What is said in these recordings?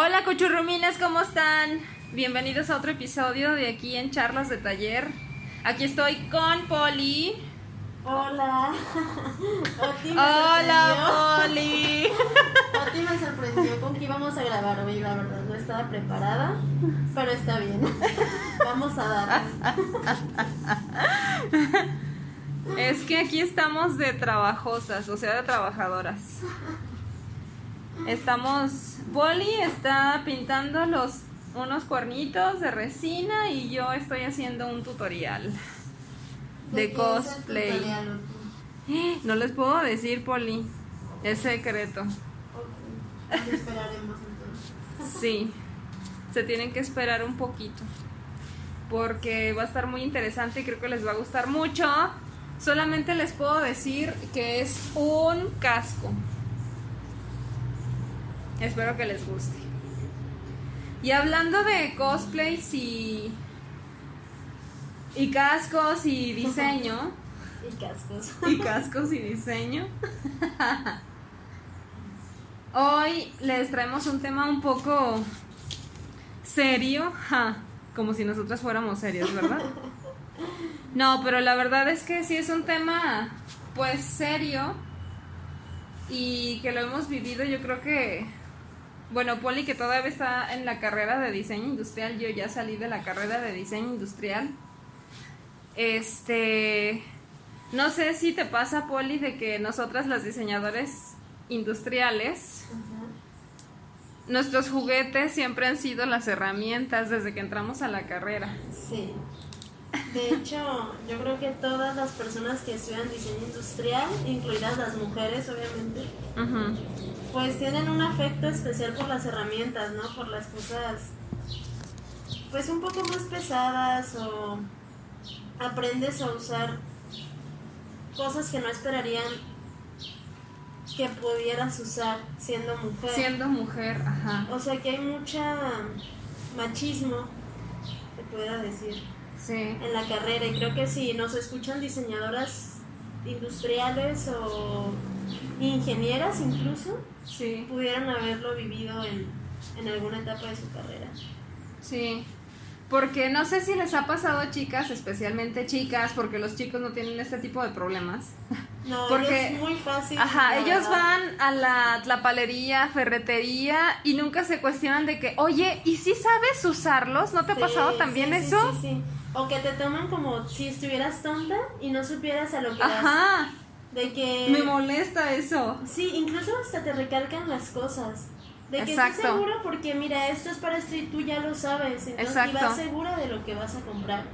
Hola cochurrumines, ¿cómo están? Bienvenidos a otro episodio de aquí en Charlas de Taller. Aquí estoy con Poli. Hola. Oti me Hola Poli. sorprendió. Oti me sorprendió con que íbamos a grabar hoy, la verdad. No estaba preparada, pero está bien. Vamos a dar. Es que aquí estamos de trabajosas, o sea, de trabajadoras. Estamos, Poli está pintando los unos cuernitos de resina y yo estoy haciendo un tutorial de cosplay. tutorial? No les puedo decir, Poli. Es secreto. Esperaremos entonces. Sí. Se tienen que esperar un poquito. Porque va a estar muy interesante y creo que les va a gustar mucho. Solamente les puedo decir que es un casco. Espero que les guste. Y hablando de cosplays y. y cascos y diseño. Y cascos. y cascos y diseño. Hoy les traemos un tema un poco serio, ja, como si nosotras fuéramos serios, ¿verdad? No, pero la verdad es que sí es un tema pues serio y que lo hemos vivido, yo creo que bueno, Poli que todavía está en la carrera de diseño industrial, yo ya salí de la carrera de diseño industrial. Este, no sé si te pasa, Poli, de que nosotras las diseñadores industriales, nuestros juguetes siempre han sido las herramientas desde que entramos a la carrera. Sí. De hecho, yo creo que todas las personas que estudian diseño industrial, incluidas las mujeres, obviamente, pues tienen un afecto especial por las herramientas, ¿no? Por las cosas, pues un poco más pesadas o aprendes a usar cosas que no esperarían que pudieras usar siendo mujer. Siendo mujer, ajá. O sea que hay mucha machismo, te pueda decir, Sí. en la carrera y creo que si nos escuchan diseñadoras industriales o ingenieras incluso, Sí. pudieran haberlo vivido en, en alguna etapa de su carrera. Sí, porque no sé si les ha pasado a chicas, especialmente chicas, porque los chicos no tienen este tipo de problemas. No, Porque- es muy fácil. Ajá, la ellos verdad. van a la tlapalería, ferretería y nunca se cuestionan de que, oye, ¿y si sabes usarlos? ¿No te ha pasado también sí, sí, eso? sí, sí. O que te toman como si estuvieras tonta y no supieras a lo que vas. Ajá, De que... me molesta eso. Sí, incluso hasta te recalcan las cosas. De que Exacto. estás segura porque mira, esto es para esto y tú ya lo sabes. Entonces, Exacto. Y vas segura de lo que vas a comprar.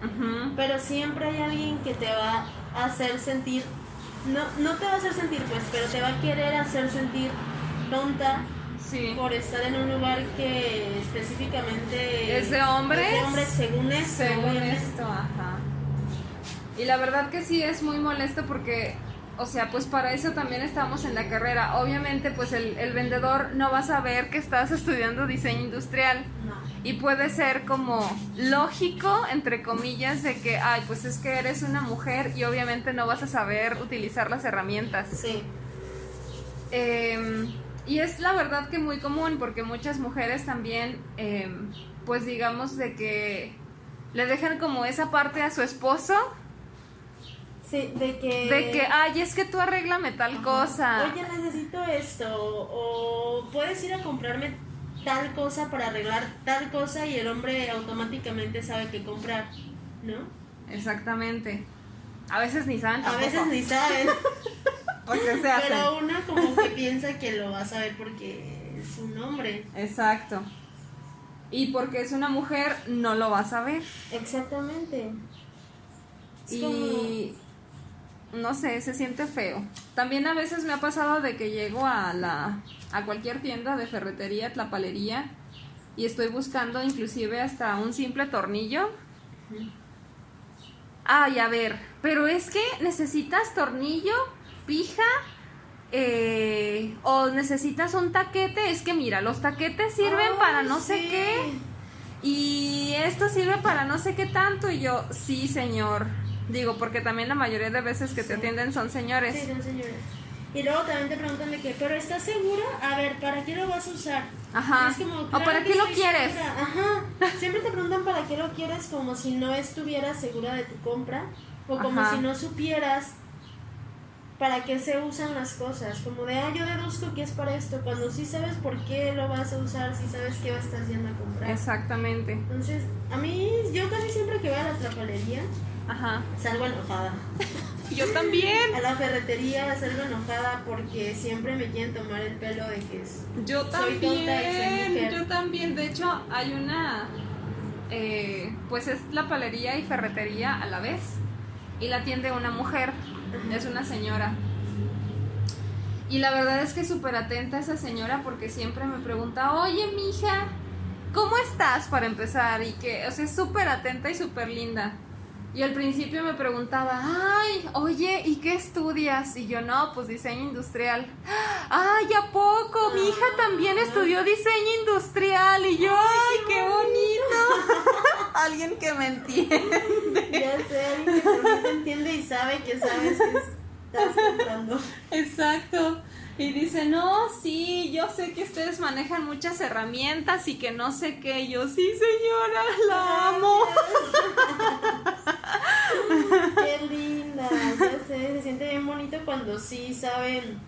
Pero siempre hay alguien que te va a hacer sentir, no, no te va a hacer sentir pues, pero te va a querer hacer sentir tonta Sí. por estar en un lugar que específicamente ¿Es de hombres? es de hombres según esto. Según esto, ajá. Y la verdad que sí es muy molesto porque, o sea, pues para eso también estamos en la carrera. Obviamente, pues el, el vendedor no va a saber que estás estudiando diseño industrial. No. Y puede ser como lógico, entre comillas, de que, ay, pues es que eres una mujer y obviamente no vas a saber utilizar las herramientas. Sí, Eh, y es la verdad que muy común porque muchas mujeres también, eh, pues digamos de que le dejan como esa parte a su esposo sí, de que... de que, ay, es que tú arréglame tal cosa. Oye, necesito esto. O puedes ir a comprarme tal cosa para arreglar tal cosa y el hombre automáticamente sabe qué comprar, ¿no? Exactamente. A veces ni saben A veces ni saben, Porque se hacen. pero una como que piensa que lo va a saber porque es un hombre. Exacto. Y porque es una mujer, no lo va a saber. Exactamente. Es y no sé, se siente feo. También a veces me ha pasado de que llego a la a cualquier tienda de ferretería, tlapalería y estoy buscando inclusive hasta un simple tornillo. Ay, a ver, pero es que necesitas tornillo, pija, eh, o necesitas un taquete. Es que mira, los taquetes sirven Ay, para no sé qué. Y esto sirve para no sé qué tanto. Y yo, sí, señor. Digo, porque también la mayoría de veces que te atienden son señores. Sí, son señores. Y luego también te preguntan de qué, pero ¿estás segura? A ver, ¿para qué lo vas a usar? Ajá. Y es como, ¿O "Claro para qué lo quieres? segura". Ajá. Siempre te preguntan para qué lo quieres como si no estuvieras segura de tu compra o como Ajá. si no supieras para qué se usan las cosas. Como de, ah, yo deduzco que es para esto, cuando sí sabes por qué lo vas a usar, sí sabes qué vas a estar yendo a comprar. Exactamente. Entonces, a mí, yo casi siempre que voy a la trapalería, Ajá. salgo enojada. Yo también. A la ferretería salgo enojada porque siempre me quieren tomar el pelo de que es... Yo Soy tonta y soy también. mujer. Yo también. De hecho, hay una. eh, pues es la palería y ferretería a la vez. Y la atiende una mujer. Es una señora. Y la verdad es que súper atenta esa señora porque siempre me pregunta, oye, mija, ¿cómo estás para empezar? Y que, o sea, es súper atenta y súper linda. Y al principio me preguntaba, ay, oye, ¿y qué estudias? Y yo, no, pues diseño industrial. Ay, ¿a poco? Mi hija también estudió diseño industrial. Y yo, ay, qué bonito. Alguien que me entiende. Ya sé, alguien que te entiende y sabe que sabes que estás comprando. Exacto. Y dice, no, sí, yo sé que ustedes manejan muchas herramientas y que no sé qué. Y yo, sí, señora, la amo. Qué linda, ya sé, se siente bien bonito cuando sí saben,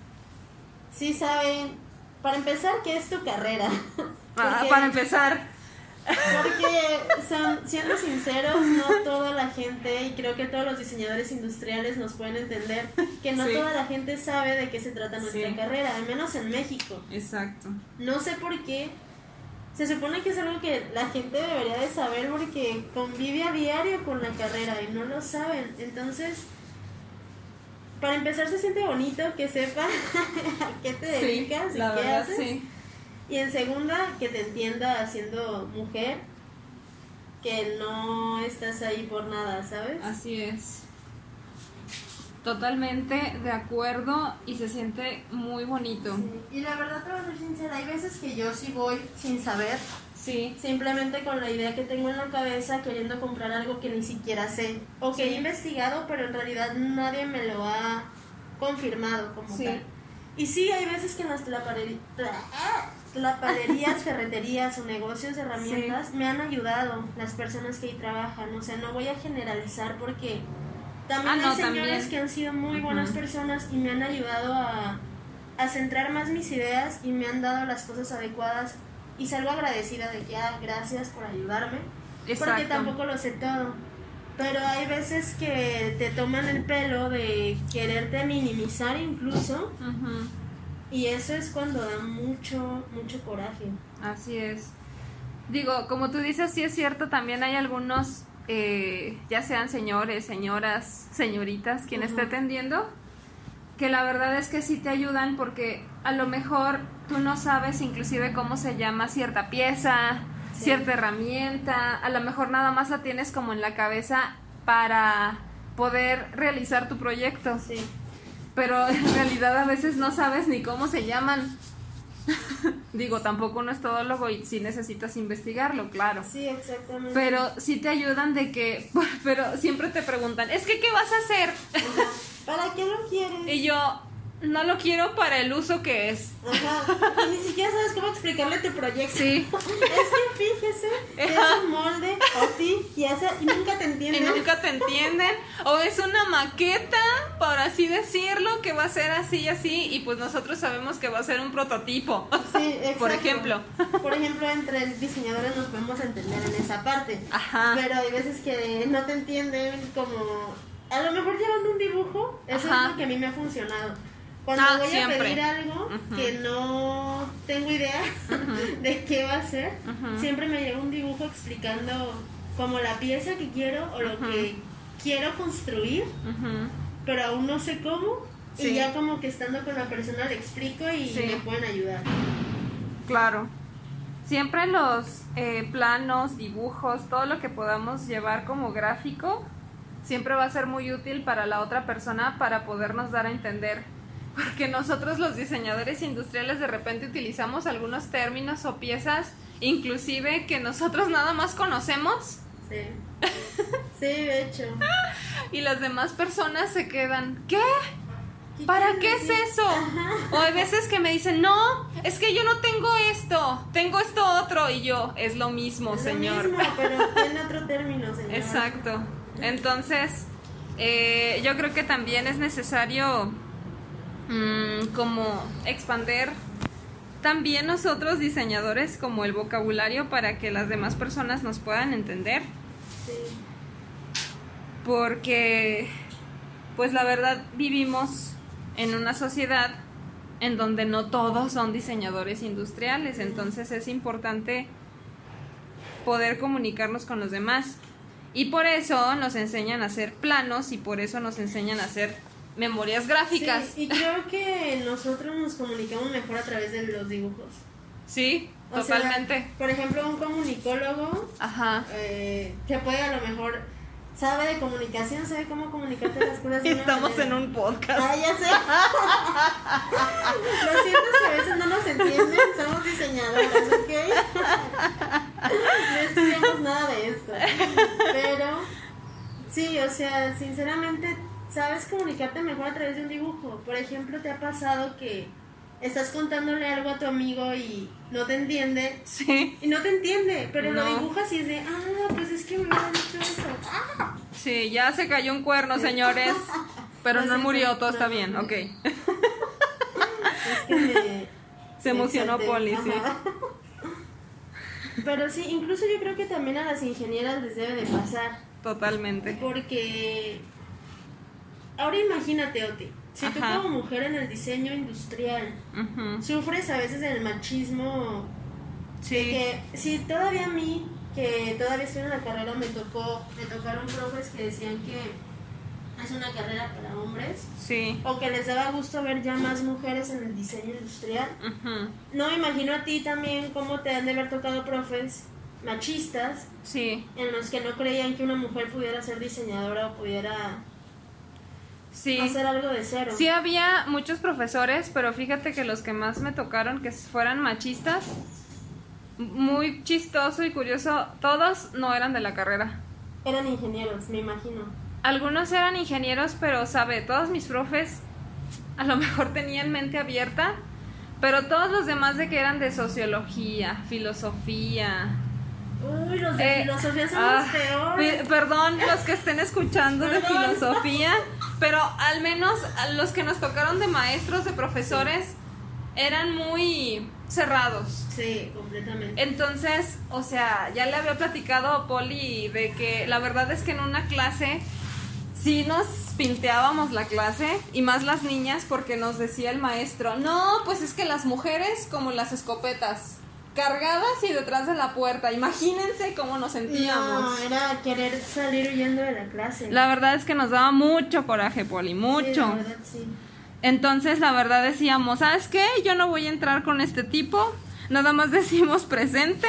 sí saben, para empezar, ¿qué es tu carrera? Ah, Porque- para empezar. Porque, son- siendo sinceros, no toda la gente, y creo que todos los diseñadores industriales nos pueden entender, que no Sí. toda la gente sabe de qué se trata nuestra Sí. carrera, al menos en México. Exacto. No sé por qué. Se supone que es algo que la gente debería de saber porque convive a diario con la carrera y no lo saben. Entonces, para empezar se siente bonito que sepa a qué te Sí, dedicas y la qué verdad, haces. sí. Y en segunda, que te entienda siendo mujer, que no estás ahí por nada, ¿sabes? Así es. Totalmente de acuerdo y se siente muy bonito. Y la verdad te voy a ser sincera, hay veces que yo sí voy sin saber, Sí, simplemente con la idea que tengo en la cabeza queriendo comprar algo que ni siquiera sé o que Sí. he investigado pero en realidad nadie me lo ha confirmado como Sí. tal. Y sí, hay veces que en las tlapare- tla- tlapalerías, ferreterías o negocios de herramientas me han ayudado las personas que ahí trabajan. O sea, no voy a generalizar porque también Ah, no, hay señores también. que han sido muy buenas personas y me han ayudado a, a centrar más mis ideas y me han dado las cosas adecuadas y salgo agradecida de que, ah, gracias por ayudarme, porque exacto. tampoco lo sé todo. Pero hay veces que te toman el pelo de quererte minimizar incluso y eso es cuando da mucho, mucho coraje. Así es. Digo, como tú dices, sí es cierto, también hay algunos, eh, ya sean señores, señoras, señoritas, quien esté Ujú. atendiendo, que la verdad es que sí te ayudan porque a lo mejor tú no sabes inclusive cómo se llama cierta pieza, Sí. cierta herramienta, a lo mejor nada más la tienes como en la cabeza para poder realizar tu proyecto, Sí. pero en realidad a veces no sabes ni cómo se llaman. Digo, tampoco uno es todólogo y sí necesitas investigarlo, claro. Sí, exactamente. Pero sí te ayudan de que, pero siempre te preguntan, es que ¿qué vas a hacer? ¿Para qué lo quieres? Y yo, no lo quiero para el uso que es. Ajá. Y ni siquiera sabes cómo explicarle tu proyecto. Sí. Es que fíjese que es un molde así y así y nunca te Y entienden. nunca te entienden. O es una maqueta, por así decirlo, que va a ser así y así. Y pues nosotros sabemos que va a ser un prototipo. Sí, exacto. Por ejemplo. Por ejemplo, entre diseñadores nos podemos entender en esa parte. Ajá. Pero hay veces que no te entienden como... A lo mejor llevando un dibujo, eso Ajá. es lo que a mí me ha funcionado. Cuando Ah, voy siempre. a pedir algo que no tengo idea de qué va a ser, siempre me llega un dibujo explicando como la pieza que quiero o lo que quiero construir, pero aún no sé cómo. Sí. Y ya como que estando con la persona le explico y Sí. me pueden ayudar. Claro. Siempre los eh, planos, dibujos, todo lo que podamos llevar como gráfico, siempre va a ser muy útil para la otra persona para podernos dar a entender. Porque nosotros los diseñadores industriales de repente utilizamos algunos términos o piezas, inclusive que nosotros nada más conocemos Sí. Sí, de hecho. y las demás personas se quedan, ¿qué? ¿Para qué es eso? Ajá. O hay veces que me dicen, no, es que yo no tengo esto, tengo esto otro. Y yo, es lo mismo, Es lo señor. mismo, pero tiene otro término, señor. Exacto. Entonces, eh, yo creo que también es necesario mm, como expander también nosotros diseñadores como el vocabulario para que las demás personas nos puedan entender. Sí. Porque, pues la verdad vivimos en una sociedad en donde no todos son diseñadores industriales, entonces es importante poder comunicarnos con los demás. Y por eso nos enseñan a hacer planos y por eso nos enseñan a hacer memorias gráficas. Sí, y creo que nosotros nos comunicamos mejor a través de los dibujos. Sí, O sea, totalmente. por ejemplo, un comunicólogo Ajá. eh, que puede a lo mejor sabe de comunicación, sabe cómo comunicarte las cosas. Estamos en un podcast. Ah, ya sé. Lo siento si a veces no nos entienden, somos diseñadoras, ¿ok? No estudiamos nada de esto. Pero, sí, o sea, sinceramente, sabes comunicarte mejor a través de un dibujo. Por ejemplo, ¿te ha pasado que estás contándole algo a tu amigo y no te entiende? Sí, Y no te entiende, pero lo dibujas y es de, ah, pues es que me hubiera dicho eso. Ah, sí, ya se cayó un cuerno, señores. Pero No murió, todo no, está bien, ok. es que me, Se me emocionó exalté. Poli, sí. Pero sí, incluso yo creo que también a las ingenieras les debe de pasar. Totalmente. Porque ahora imagínate, Oti, si tú Ajá. como mujer en el diseño industrial sufres a veces el machismo, Sí, que si todavía a mí, que todavía estoy en la carrera, me tocó, me tocaron profes que decían que es una carrera para hombres, sí. o que les daba gusto ver ya más mujeres en el diseño industrial. Ujú. No me imagino a ti también cómo te han de haber tocado profes machistas Sí, en los que no creían que una mujer pudiera ser diseñadora o pudiera sí. hacer algo de cero. Sí había muchos profesores, pero fíjate que los que más me tocaron que fueran machistas, muy chistoso y curioso, todos no eran de la carrera. Eran ingenieros, me imagino. Algunos eran ingenieros, pero sabe, todos mis profes a lo mejor tenían mente abierta, pero todos los demás de que eran de sociología, filosofía. Uy, los de eh, filosofía son ah, los peores. perdón los que estén escuchando de Perdón. filosofía, pero al menos los que nos tocaron de maestros, de profesores, eran muy cerrados. Sí, completamente. Entonces, o sea, ya le había platicado a Poli de que la verdad es que en una clase sí nos pinteábamos la clase y más las niñas porque nos decía el maestro, no, pues es que las mujeres como las escopetas, cargadas y detrás de la puerta, imagínense cómo nos No, sentíamos. era querer salir huyendo de la clase. La verdad es que nos daba mucho coraje, Poli, Sí, mucho. la verdad, sí. Entonces, la verdad decíamos, ¿sabes qué? Yo no voy a entrar con este tipo. Nada más decimos presente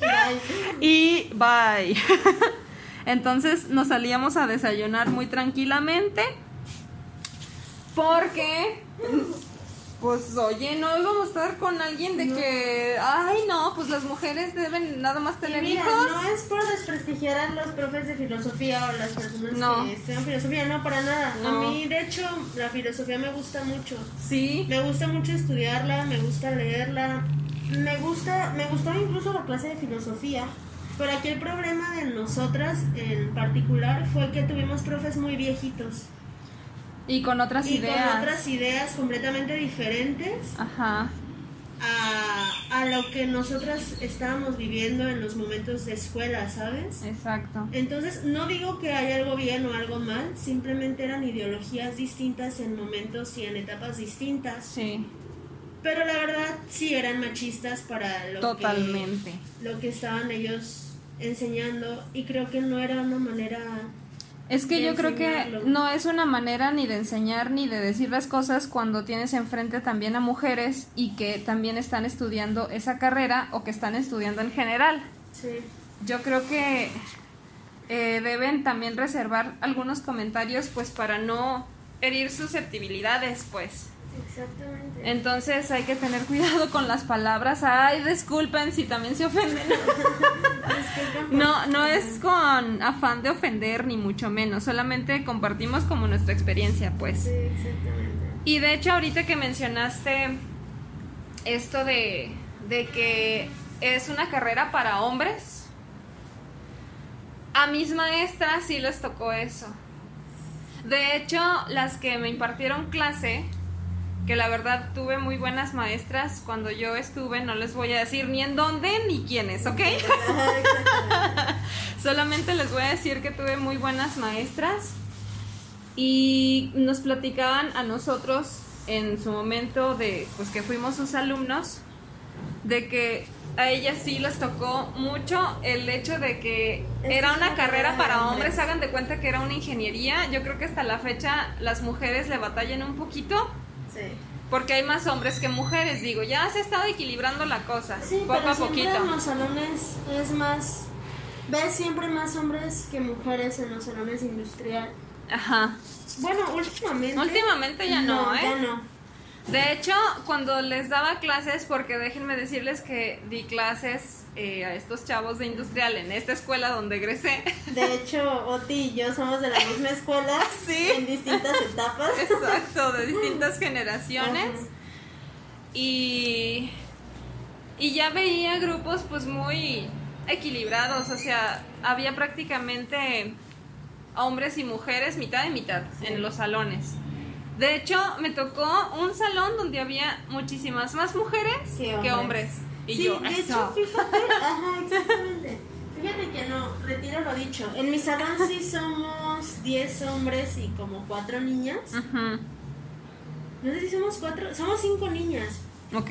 Ay, y bye. Entonces nos salíamos a desayunar muy tranquilamente porque pues oye, no íbamos a estar con alguien de No. que ay, no, pues las mujeres deben nada más tener mira, hijos. no es por desprestigiar a los profes de filosofía o las personas No. que estudian filosofía, no, para nada. No. A mí, de hecho, la filosofía me gusta mucho. Sí. Me gusta mucho estudiarla, me gusta leerla, me gusta, me gustó incluso la clase de filosofía, pero aquí el problema de nosotras en particular fue que tuvimos profes muy viejitos Y con otras y ideas. con otras ideas completamente diferentes Ajá. a, a lo que nosotras estábamos viviendo en los momentos de escuela, ¿sabes? Exacto. Entonces, no digo que haya algo bien o algo mal, simplemente eran ideologías distintas en momentos y en etapas distintas. Sí, Pero la verdad sí eran machistas para lo totalmente. que lo que estaban ellos enseñando y creo que no era una manera Es que yo creo que no es una manera ni de enseñar ni de decir las cosas cuando tienes enfrente también a mujeres y que también están estudiando esa carrera o que están estudiando en general. sí, Yo creo que eh, deben también reservar algunos comentarios pues para no herir susceptibilidades pues. Exactamente. Entonces hay que tener cuidado con las palabras. Ay, disculpen si también se ofenden. No, no es con afán de ofender ni mucho menos, solamente compartimos como nuestra experiencia, pues. Sí, exactamente. Y de hecho ahorita que mencionaste esto de, de que es una carrera para hombres, a mis maestras sí les tocó eso. De hecho, las que me impartieron clase, que la verdad tuve muy buenas maestras cuando yo estuve, no les voy a decir ni en dónde ni quiénes, ¿ok? Solamente les voy a decir que tuve muy buenas maestras y nos platicaban a nosotros en su momento de pues que fuimos sus alumnos de que a ellas sí les tocó mucho el hecho de que era una una carrera para hombres. hombres, hagan de cuenta que era una ingeniería. Yo creo que hasta la fecha las mujeres le batallan un poquito Sí. porque hay más hombres que mujeres, digo, ya se ha estado equilibrando la cosa, Sí, poco pero a siempre poquito. en los salones es más... Ves siempre más hombres que mujeres en los salones industrial. Ajá. Bueno, últimamente... Últimamente ya no, ¿eh? Ya no. De hecho, cuando les daba clases, porque déjenme decirles que di clases eh, a estos chavos de industrial en esta escuela donde egresé. De hecho, Oti y yo somos de la misma escuela Sí. en distintas etapas. Exacto, de distintas generaciones. Y, y ya veía grupos pues muy equilibrados, o sea, había prácticamente hombres y mujeres mitad y mitad Sí. en los salones. De hecho, me tocó un salón donde había muchísimas más mujeres Que que hombres. Y sí, yo, de eso. hecho, fíjate, ajá, exactamente. Fíjate que no, retiro lo dicho. En mi salón sí somos 10 hombres y como 4 niñas. Ujú, No sé si somos 4, somos 5 niñas. Ok.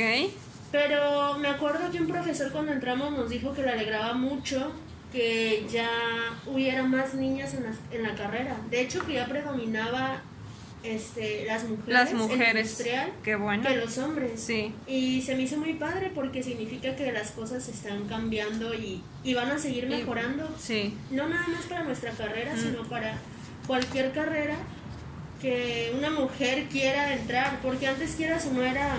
Pero me acuerdo que un profesor cuando entramos nos dijo que le alegraba mucho que ya hubiera más niñas en la, en la carrera. De hecho, que ya predominaba este, las mujeres, Las mujeres. industrial Qué bueno. que los hombres. Sí. Y se me hizo muy padre porque significa que las cosas están cambiando y, y van a seguir Y- mejorando. Sí. No nada más para nuestra carrera, Mm. sino para cualquier carrera que una mujer quiera entrar. Porque antes quieras o no era...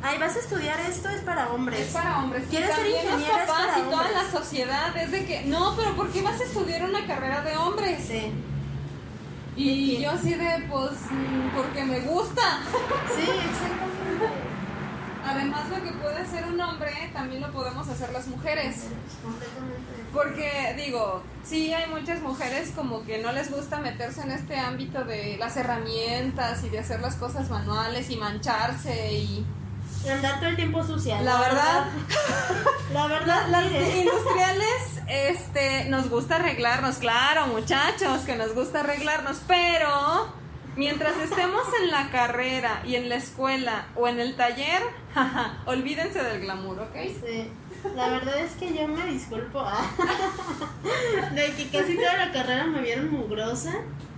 Ay, vas a estudiar esto, es para hombres. Es para hombres. ¿Quieres ser los ingeniera? Es papás para y toda hombres. la sociedad es de que, no, pero ¿por qué vas a estudiar una carrera de hombres? Sí, Y yo así de, pues, porque me gusta. sí, exactamente. Además, lo que puede hacer un hombre, también lo podemos hacer las mujeres. Porque, digo, sí hay muchas mujeres como que no les gusta meterse en este ámbito de las herramientas y de hacer las cosas manuales y mancharse y... Andar todo el tiempo sucia. La verdad. La verdad, Las mire. industriales, este, nos gusta arreglarnos, claro, muchachos, que nos gusta arreglarnos, pero mientras estemos en la carrera y en la escuela o en el taller, jaja, olvídense del glamour, ¿ok? Sí. La verdad es que yo me disculpo ah, de que casi toda la carrera me vieron mugrosa.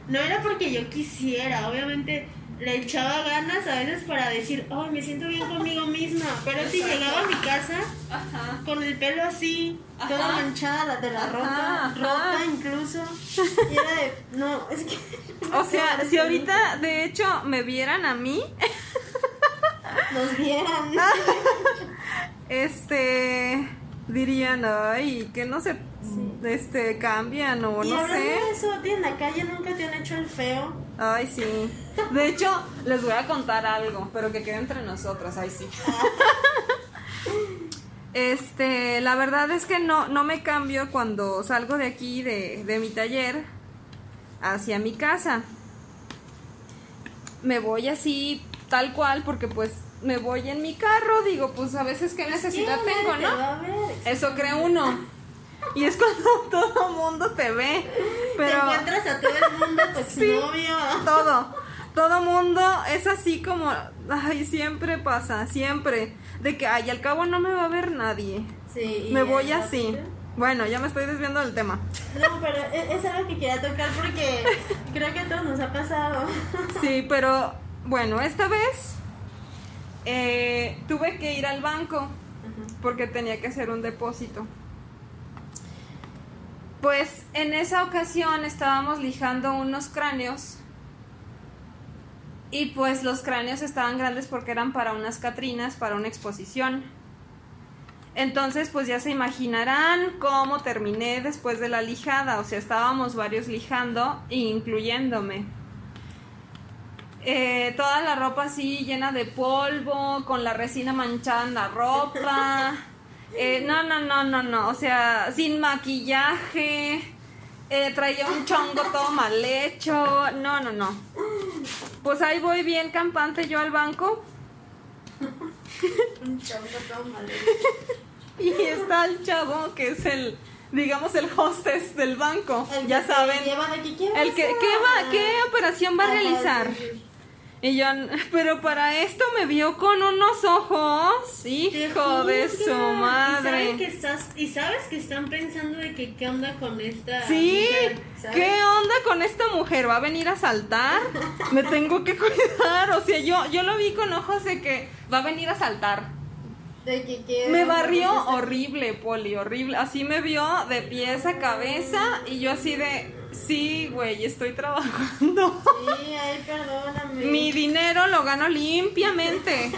No era porque yo quisiera, obviamente le echaba ganas a veces para decir, oh, me siento bien conmigo misma. Pero si llegaba a mi casa Ajá. con el pelo así, toda manchada la- de la ropa, rota incluso. Y era de, no, es que. O sea, si ahorita de hecho me vieran a mí, Nos vieran. este, dirían, ay, que no se, este, cambian o y no hablando sé. de eso, ¿a ti en la calle nunca te han hecho el feo? Ay, sí. De hecho, les voy a contar algo, pero que quede entre nosotros, ay, sí. Este, la verdad es que no, no me cambio cuando salgo de aquí, de, de mi taller, hacia mi casa. Me voy así, tal cual, porque pues me voy en mi carro, digo, pues a veces qué necesidad Sí, tengo, ¿no? Eso cree uno. Y es cuando todo mundo te ve. Te Pero encuentras a todo el mundo, tu Sí. exnovio. todo, todo mundo es así como, ay, siempre pasa, siempre. De que, ay, al cabo no me va a ver nadie. Sí, Me voy así. Bueno, ya me estoy desviando del tema. No, pero e- es, algo que quería tocar porque creo que a todos nos ha pasado. Sí, pero bueno, esta vez eh, tuve que ir al banco porque tenía que hacer un depósito. Pues en esa ocasión estábamos lijando unos cráneos Y pues los cráneos estaban grandes porque eran para unas Catrinas, para una exposición. Entonces, pues ya se imaginarán cómo terminé después de la lijada. O sea, estábamos varios lijando, incluyéndome. Eh, toda la ropa así llena de polvo, con la resina manchada en la ropa. Eh, no, no, no, no, no. O sea, sin maquillaje. Eh, traía un chongo todo mal hecho. No, no, no. Pues ahí voy bien campante yo al banco. Un chongo todo mal Y está el chavo que es el, digamos, el hostess del banco. ya saben. el que, ¿qué, va, ¿Qué operación va a realizar? Y yo, pero para esto me vio con unos ojos, hijo de su madre. ¿Y, que estás, y sabes que están pensando de que qué onda con esta Sí, ¿qué onda con esta mujer? ¿Va a venir a saltar? me tengo que cuidar. O sea, yo, yo lo vi con ojos de que va a venir a saltar. De que me barrió horrible, Poli, horrible. Así me vio de pies a cabeza y yo así de Sí, güey, estoy trabajando. Sí, ay, perdóname. Mi dinero lo gano limpiamente.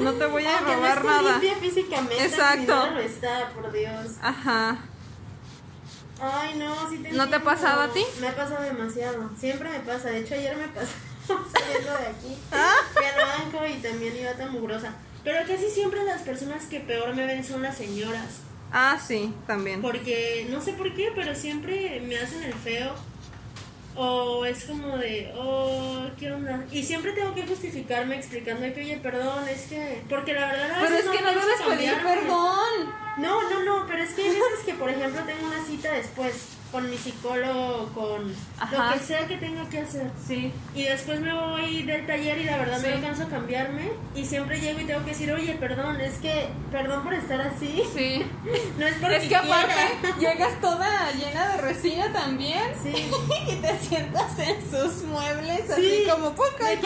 no te voy a robar no nada. Limpia físicamente. Exacto. No está, por Dios. Ajá. Ay, no, sí te ¿No te ha pasado a ti? Me ha pasado demasiado. Siempre me pasa. De hecho, ayer me pasó saliendo de aquí. ¿Ah? Fui al banco y también iba tan mugrosa. Pero casi siempre las personas que peor me ven son las señoras. Ah, sí, también. Porque no sé por qué, pero siempre me hacen el feo. O es como de, oh, ¿qué onda? Y siempre tengo que justificarme explicando que, oye, perdón, es que. Porque la verdad. pero es que no debes pedir perdón. No, no, no, pero es que hay veces que, por ejemplo, tengo una cita después con mi psicólogo, con lo que sea que tenga que hacer. Sí. Y después me voy del taller y la verdad me alcanzo a cambiarme y siempre llego y tengo que decir, oye, perdón, es que, perdón por estar así. Sí. no es porque Es que aparte llegas toda llena de resina también. Sí. y te sientas en sus muebles así como poca y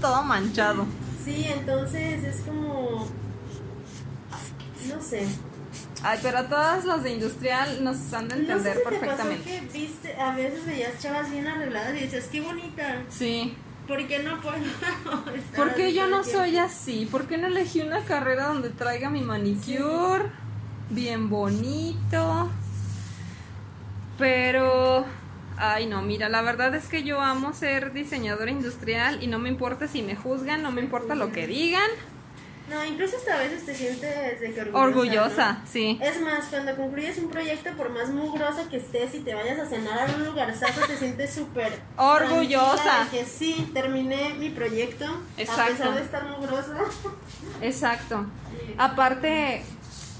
Todo manchado. Sí, entonces es como... No sé. Ay, pero todas los de industrial nos han de entender no sé si perfectamente. Te pasó que viste, a veces veías chavas bien arregladas y dices, qué bonita. Sí. ¿Por qué no puedo estar ¿Por qué yo no soy así? ¿Por qué no elegí una carrera donde traiga mi manicure? Bien bonito. Pero Ay, no, mira, la verdad es que yo amo ser diseñadora industrial y no me importa si me juzgan, no me importa lo que digan. No, incluso hasta a veces te sientes de que orgullosa. Orgullosa, sí. Es más, cuando concluyes un proyecto, por más mugrosa que estés y te vayas a cenar a un lugarzazo, te sientes súper orgullosa. De que sí, terminé mi proyecto. Exacto. A pesar de estar mugrosa. Exacto. Aparte,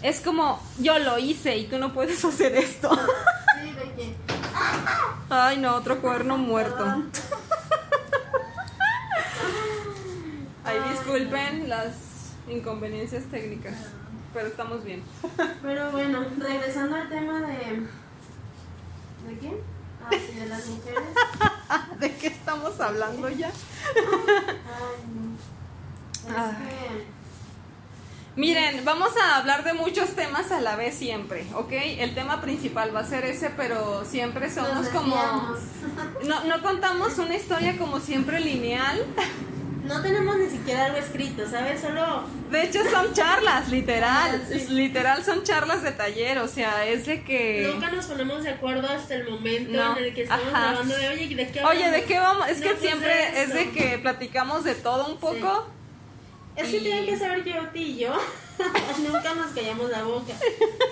es como yo lo hice y tú no puedes hacer esto. Sí, de que. Ay, no, otro cuerno muerto. Ay, disculpen las inconveniencias técnicas, pero estamos bien. Pero bueno, regresando al tema de... ¿De quién? Ah, sí, de las mujeres. ¿De qué estamos hablando ya? Ay, no. Miren, vamos a hablar de muchos temas a la vez siempre, ¿ok? El tema principal va a ser ese, pero siempre somos como... No, no contamos una historia como siempre lineal. No tenemos ni siquiera algo escrito, ¿sabes? Solo... De hecho son charlas, literal. Literal son charlas de taller, o sea, es de que... Nunca nos ponemos de acuerdo hasta el momento en el que estamos hablando de, oye, ¿de qué Oye, ¿de qué vamos? Es que pues siempre es de que platicamos de todo un poco. Es que tienen que saber que yo y yo nunca nos callamos la boca.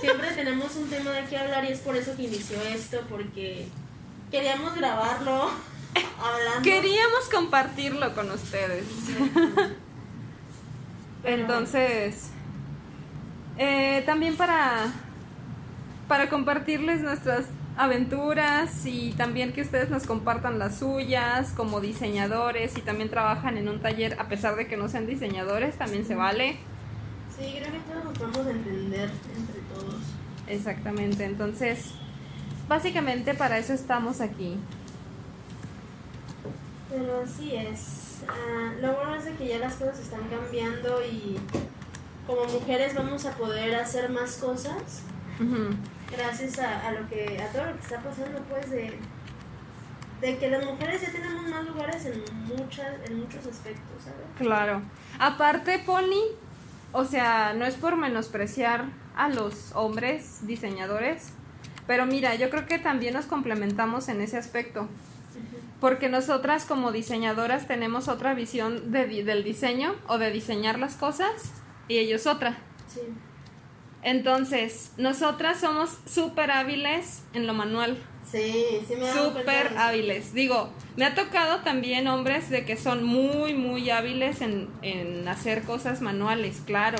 Siempre tenemos un tema de qué hablar y es por eso que inició esto, porque queríamos grabarlo Queríamos compartirlo con ustedes. Entonces, eh, también para, para compartirles nuestras aventuras y también que ustedes nos compartan las suyas como diseñadores y también trabajan en un taller a pesar de que no sean diseñadores, también se vale. Sí, creo que todos nos a entender entre todos. Exactamente, entonces, básicamente para eso estamos aquí. Pero sí es. Ah, lo bueno es de que ya las cosas están cambiando y como mujeres vamos a poder hacer más cosas. Gracias a, lo que a todo lo que está pasando pues de de que las mujeres ya tenemos más lugares en, muchas, en muchos aspectos, ¿sabes? Claro. Aparte, Pony, o sea, no es por menospreciar a los hombres diseñadores, pero mira, yo creo que también nos complementamos en ese aspecto. Porque nosotras como diseñadoras tenemos otra visión de, del diseño o de diseñar las cosas y ellos otra. Sí. Entonces, nosotras somos súper hábiles en lo manual. Sí, sí me Súper hábiles. Digo, me ha tocado también hombres de que son muy, muy hábiles en, en hacer cosas manuales, claro.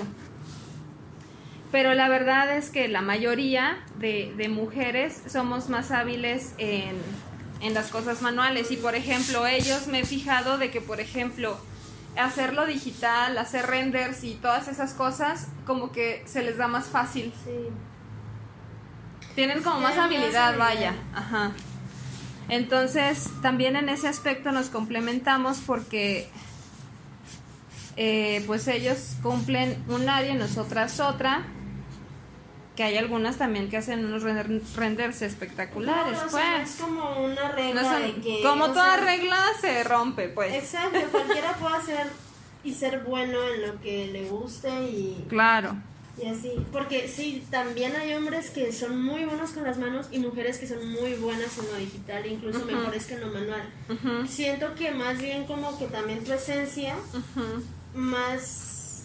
Pero la verdad es que la mayoría de, de mujeres somos más hábiles en, en las cosas manuales. Y por ejemplo, ellos me he fijado de que, por ejemplo, hacerlo digital, hacer renders y todas esas cosas, como que se les da más fácil. Sí. Tienen como más Tienen más habilidad, habilidad. vaya. Ajá. Entonces, también en ese aspecto nos complementamos porque eh, pues ellos cumplen un área y nosotras otra. Que hay algunas también que hacen unos render- renders espectaculares, No, o sea, pues. es como una regla No son- de que. como toda sea, regla se rompe, pues. Exacto, cualquiera puede hacer y ser bueno en lo que le guste y, Claro. y así. Porque sí, también hay hombres que son muy buenos con las manos y mujeres que son muy buenas en lo digital, incluso mejores que en lo manual. Siento que más bien como que también tu esencia más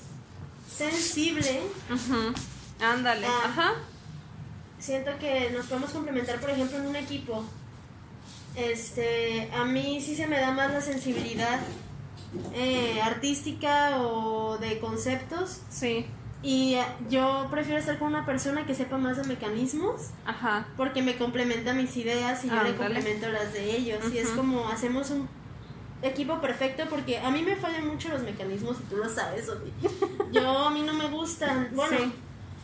sensible. Ándale. Ah. Ajá. siento que nos podemos complementar, por ejemplo, en un equipo. Este, a mí sí se me da más la sensibilidad eh, artística o de conceptos Sí. y eh, yo prefiero estar con una persona que sepa más de mecanismos Ajá. porque me complementa mis ideas y yo le complemento las de ellos y es como hacemos un equipo perfecto porque a mí me fallan mucho los mecanismos y tú lo sabes, Sofi. Yo a mí no me gustan. Bueno, Sí.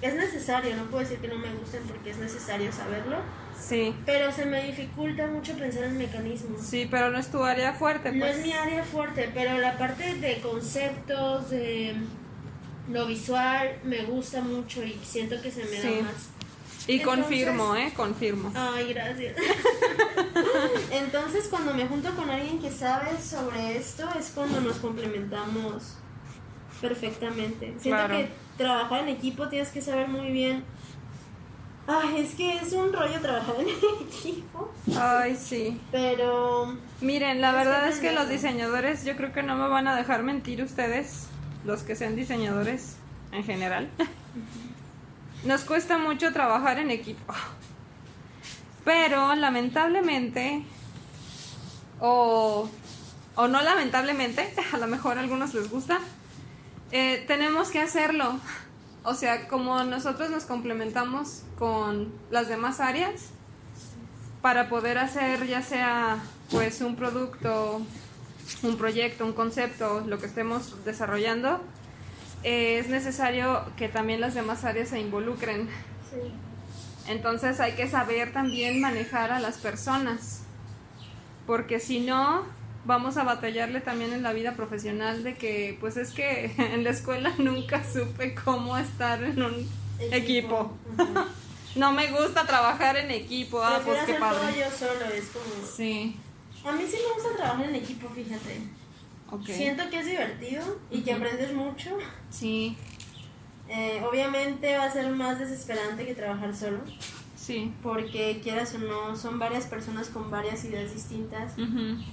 Es necesario, no puedo decir que no me gusten porque es necesario saberlo, Sí. pero se me dificulta mucho pensar en mecanismos. Sí, pero no es tu área fuerte, No pues. es mi área fuerte, pero la parte de conceptos, de lo visual, me gusta mucho y siento que se me Sí. da más. Y Entonces- confirmo, ¿eh? Confirmo. Ay, gracias. Entonces, cuando me junto con alguien que sabe sobre esto, es cuando nos complementamos perfectamente. Siento Claro. que trabajar en equipo tienes que saber muy bien. Ay, es que es un rollo trabajar en equipo, Ay, sí. pero Miren, la que verdad es que los diseñadores, yo creo que no me van a dejar mentir ustedes, los que sean diseñadores en general. Nos cuesta mucho trabajar en equipo. Pero lamentablemente, o, o no lamentablemente, a lo mejor a algunos les gusta, eh, tenemos que hacerlo. O sea, como nosotros nos complementamos con las demás áreas para poder hacer ya sea pues un producto, un proyecto, un concepto, lo que estemos desarrollando, eh, es necesario que también las demás áreas se involucren. sí. Entonces hay que saber también manejar a las personas, porque si no, vamos a batallarle también en la vida profesional de que, pues es que en la escuela nunca supe cómo estar en un equipo. No me gusta trabajar en equipo, ah, Prefiero pues qué todo padre. yo solo, es como... Sí, A mí sí me gusta trabajar en equipo, fíjate. Siento que es divertido y que aprendes mucho. Sí, Eh, obviamente va a ser más desesperante que trabajar solo, sí. porque quieras o no, son varias personas con varias ideas distintas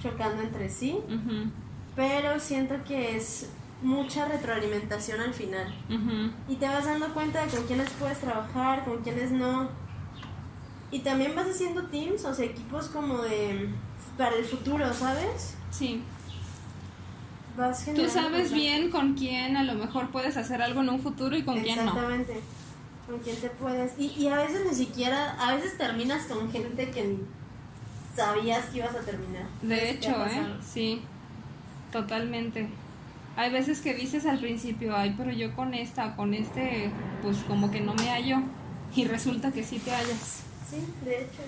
chocando entre sí, ujú, pero siento que es mucha retroalimentación al final. ujú. Y te vas dando cuenta de con quiénes puedes trabajar, con quiénes no. Y también vas haciendo teams, o sea, equipos como de para el futuro, ¿sabes? Sí. Vas Tú sabes bien con quién a lo mejor puedes hacer algo en un futuro y con quién no. Exactamente. Con quién te puedes. Y, y a veces ni siquiera, a veces terminas con gente que ni sabías que ibas a terminar. De ¿Te ha hecho, ¿eh? Sí, totalmente. Hay veces que dices al principio, ay, pero yo con esta, con este, pues como que no me hallo. Y resulta que sí te hallas. Sí, de hecho.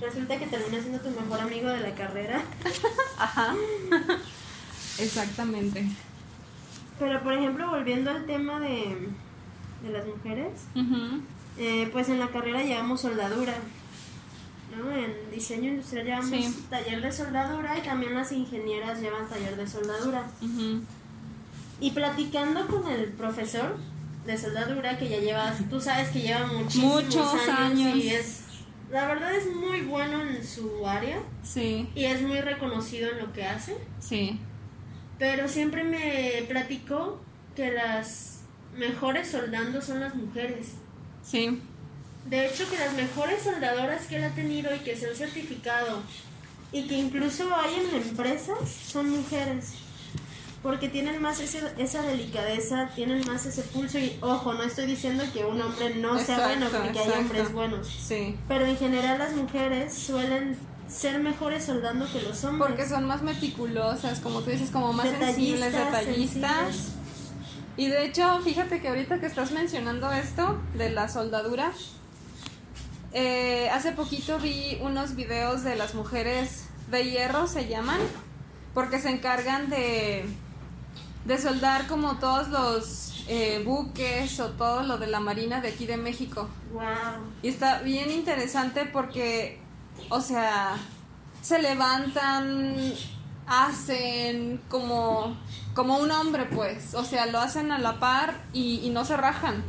Resulta que terminas siendo tu mejor amigo de la carrera. Ajá. Exactamente. Pero, por ejemplo, volviendo al tema de, de las mujeres, eh, pues en la carrera llevamos soldadura. ¿no? En diseño industrial llevamos Sí. taller de soldadura y también las ingenieras llevan taller de soldadura. Y platicando con el profesor de soldadura, que ya llevas, tú sabes que lleva muchísimos Muchos años, años. y es, la verdad es muy bueno en su área Sí, y es muy reconocido en lo que hace, sí, pero siempre me platicó que las mejores soldando son las mujeres. sí, De hecho, que las mejores soldadoras que él ha tenido y que se han certificado y que incluso hay en empresas son mujeres. Porque tienen más ese- esa delicadeza, tienen más ese pulso. Y ojo, no estoy diciendo que un hombre no sea bueno, porque hay hombres buenos. sí. Pero en general las mujeres suelen ser mejores soldando que los hombres. Porque son más meticulosas, como tú dices, como más sensibles, Detallistas, detallistas. sensibles. Y de hecho, fíjate que ahorita que estás mencionando esto de la soldadura, eh, hace poquito vi unos videos de las mujeres de hierro, se llaman, porque se encargan de, de soldar como todos los eh, buques o todo lo de la marina de aquí de México. Wow. Y está bien interesante porque, o sea, se levantan, hacen como, como un hombre, pues. O sea, lo hacen a la par y, y no se rajan.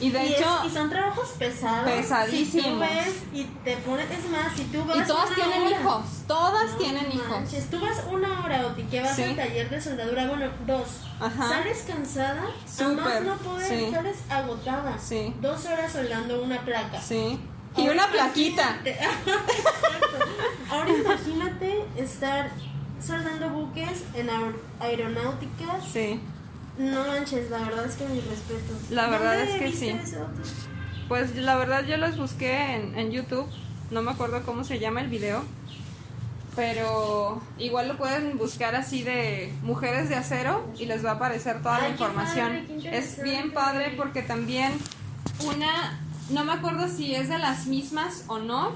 Y de y, hecho, es- y son trabajos pesados. Pesadísimos. Si tú ves y te pones, es más, si tú vas. y todas una tienen hora- hijos, todas No tienen hijos. manches, tú vas una hora o te que vas Sí. al taller de soldadura, bueno, dos. Ajá. Sales cansada, más no poder, sí. sales agotada. Sí. Dos horas soldando una placa. Sí. Y Ahora una plaquita. Ahora imagínate estar soldando buques en aer- aeronáutica. Sí. No manches, la verdad es que mi respeto. La verdad ¿Dónde es que sí. eso? Pues la verdad yo los busqué en, en YouTube, no me acuerdo cómo se llama el video, pero igual lo pueden buscar así de mujeres de acero y les va a aparecer toda la Ay, información. padre, es bien padre porque también una, no me acuerdo si es de las mismas o no,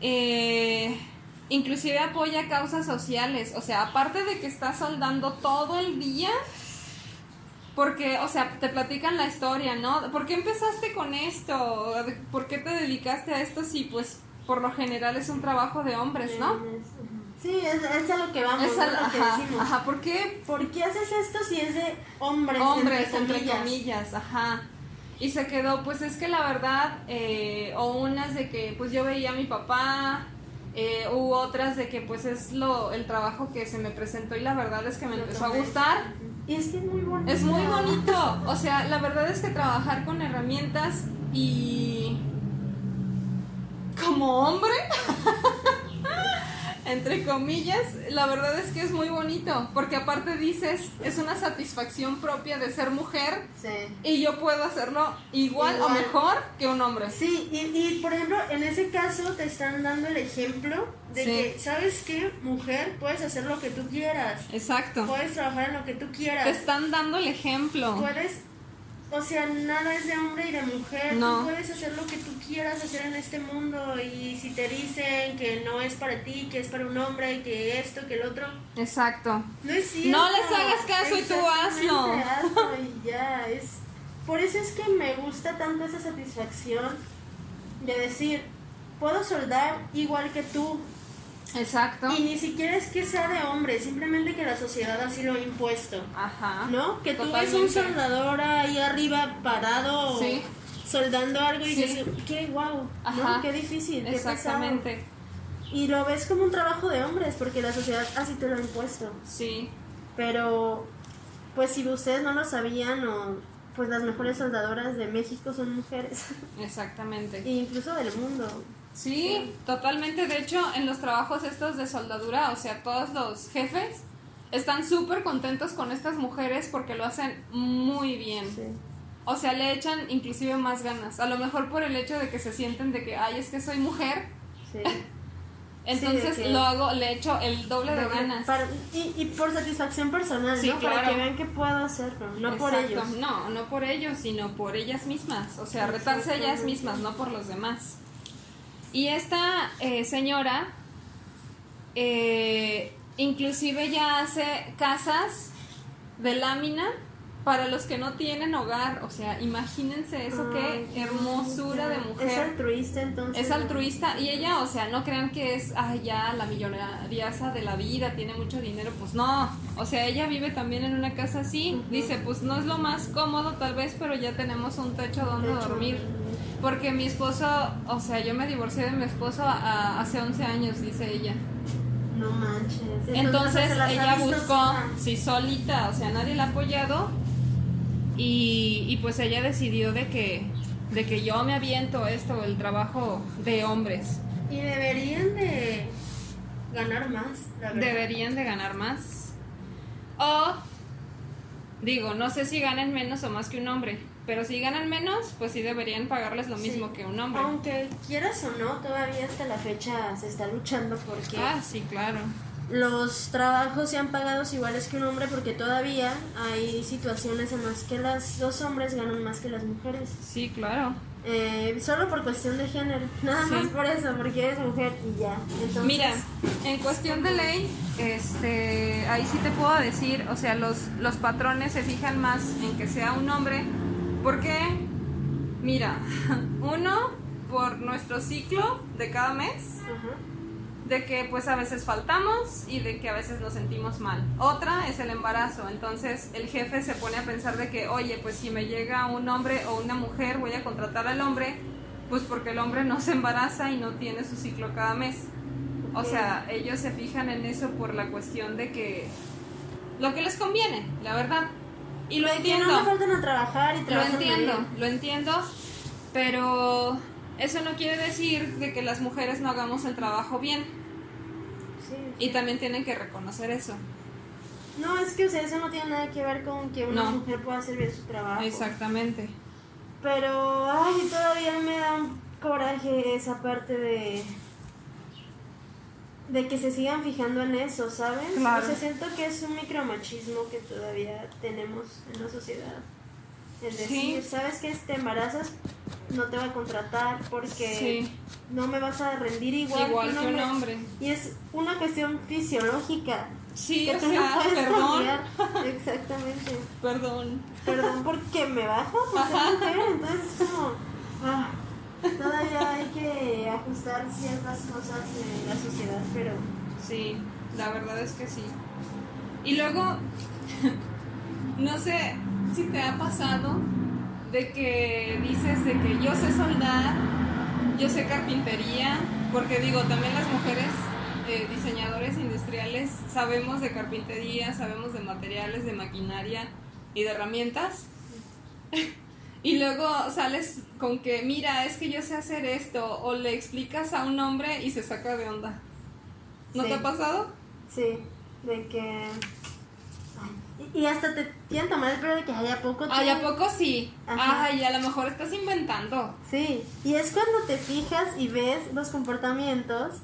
eh, inclusive apoya causas sociales, o sea, aparte de que está soldando todo el día, porque, o sea, te platican la historia, ¿no? ¿Por qué empezaste con esto? ¿Por qué te dedicaste a esto si, pues, por lo general es un trabajo de hombres, ¿no? Sí, es, es a lo que vamos, Es ¿no? al- lo que ajá, decimos. ajá, ¿por qué ¿Por qué haces esto si es de hombres? hombres, entre comillas? comillas, ajá. Y se quedó, pues es que la verdad, eh, o unas de que pues yo veía a mi papá, eh, u otras de que pues es lo el trabajo que se me presentó y la verdad es que me empezó a gustar. Y es que es muy bonito. Es muy bonito, o sea, la verdad es que trabajar con herramientas y como hombre, entre comillas, la verdad es que es muy bonito, porque aparte dices, es una satisfacción propia de ser mujer Sí. y yo puedo hacerlo igual, o mejor que un hombre. Sí, y, y, por ejemplo, en ese caso te están dando el ejemplo de Sí. que, ¿sabes qué? Mujer, puedes hacer lo que tú quieras. Exacto. Puedes trabajar en lo que tú quieras. Te están dando el ejemplo. Puedes, o sea, nada es de hombre y de mujer. No. Tú puedes hacer lo que tú quieras hacer en este mundo. Y si te dicen que no es para ti, que es para un hombre, que esto, que el otro, Exacto. no es cierto. No les hagas caso y tú hazlo y ya, es... Por eso es que me gusta tanto esa satisfacción de decir, puedo soldar igual que tú. Exacto. Y ni siquiera es que sea de hombre, simplemente que la sociedad así lo ha impuesto. Ajá. ¿No? Que tú ves Totalmente. un soldador ahí arriba parado Sí. soldando algo y Sí. dices, qué guau, Ajá. ¿no? Qué difícil, qué pesado. Exactamente. Y lo ves como un trabajo de hombres porque la sociedad así te lo ha impuesto. Sí. Pero, pues si ustedes no lo sabían, o pues las mejores soldadoras de México son mujeres, Exactamente. e incluso del mundo. Sí, totalmente. De hecho, en los trabajos estos de soldadura, o sea, todos los jefes están súper contentos con estas mujeres porque lo hacen muy bien. Sí. O sea, le echan inclusive más ganas. A lo mejor por el hecho de que se sienten de que, ay, es que soy mujer. Sí. Entonces lo hago, le echo el doble de ganas. para- y, y por satisfacción personal, Sí, ¿no? Para que vean que puedo hacerlo, no por ellos. No, no por ellos, sino por ellas mismas. O sea, retarse a ellas mismas, no por los demás. Y esta eh, señora, eh, inclusive ya hace casas de lámina para los que no tienen hogar, o sea, imagínense eso, qué hermosura de Es mujer. altruista entonces. Es altruista y ella, o sea, no crean que es, ya la millonariaza de la vida, tiene mucho dinero, pues no. O sea, ella vive también en una casa así. Dice, pues no es lo más cómodo tal vez, pero ya tenemos un techo donde Techo. dormir. Porque mi esposo, o sea, yo me divorcié de mi esposo a- hace 11 años, dice ella. No manches. Entonces ella buscó, sí, solita, o sea, nadie la ha apoyado. Y, y pues ella decidió de que, de que yo me aviento esto, el trabajo de hombres. Y deberían de ganar más, la verdad. Deberían de ganar más. O, digo, no sé si ganan menos o más que un hombre. Pero si ganan menos, pues sí deberían pagarles lo Sí. mismo que un hombre. Aunque quieras o no, todavía hasta la fecha se está luchando porque Ah, sí, claro. los trabajos sean pagados iguales que un hombre porque todavía hay situaciones en las que las, los hombres ganan más que las mujeres. Sí, claro. Eh, solo por cuestión de género, nada Sí. más por eso, porque eres mujer y ya. Entonces, Mira, en cuestión de ley, este, ahí sí te puedo decir, o sea, los, los patrones se fijan más en que sea un hombre, porque, mira, uno, por nuestro ciclo de cada mes, de que pues a veces faltamos y de que a veces nos sentimos mal. Otra es el embarazo, entonces el jefe se pone a pensar de que, oye, pues si me llega un hombre o una mujer, voy a contratar al hombre, pues porque el hombre no se embaraza y no tiene su ciclo cada mes. O sea, ellos se fijan en eso por la cuestión de que lo que les conviene, la verdad. Y lo De que entiendo. no me faltan a trabajar y Lo trabajan entiendo, lo entiendo, pero eso no quiere decir de que las mujeres no hagamos el trabajo bien Sí. y también tienen que reconocer eso. No, es que o sea, eso no tiene nada que ver con que una No. mujer pueda hacer bien su trabajo. Exactamente. Pero, ay, todavía me da un coraje esa parte de. De que se sigan fijando en eso, ¿sabes? Claro. O sea, siento que es un micromachismo que todavía tenemos en la sociedad. Es decir, Sí. ¿sabes que Te embarazas, no te va a contratar porque Sí. no me vas a rendir igual, Igual que un hombre. Y es una cuestión fisiológica. Sí, que o tú no puedes perdón. cambiar. Exactamente. Perdón. Perdón porque me bajo, mujer, entonces es como. ah, todavía hay que ajustar ciertas cosas de la sociedad, pero. Sí, la verdad es que sí. Y luego, no sé si te ha pasado de que dices de que yo sé soldar, yo sé carpintería, porque digo, también las mujeres eh, diseñadores industriales sabemos de carpintería, sabemos de materiales, de maquinaria y de herramientas. Y luego sales con que, mira, es que yo sé hacer esto, o le explicas a un hombre y se saca de onda. ¿No Sí. te ha pasado? Sí, de que. ay, Y hasta te quieren tomar el pelo de que hay a poco. Ay, ¿a poco sí? Ajá. Ay, a lo mejor estás inventando. Sí, y es cuando te fijas y ves los comportamientos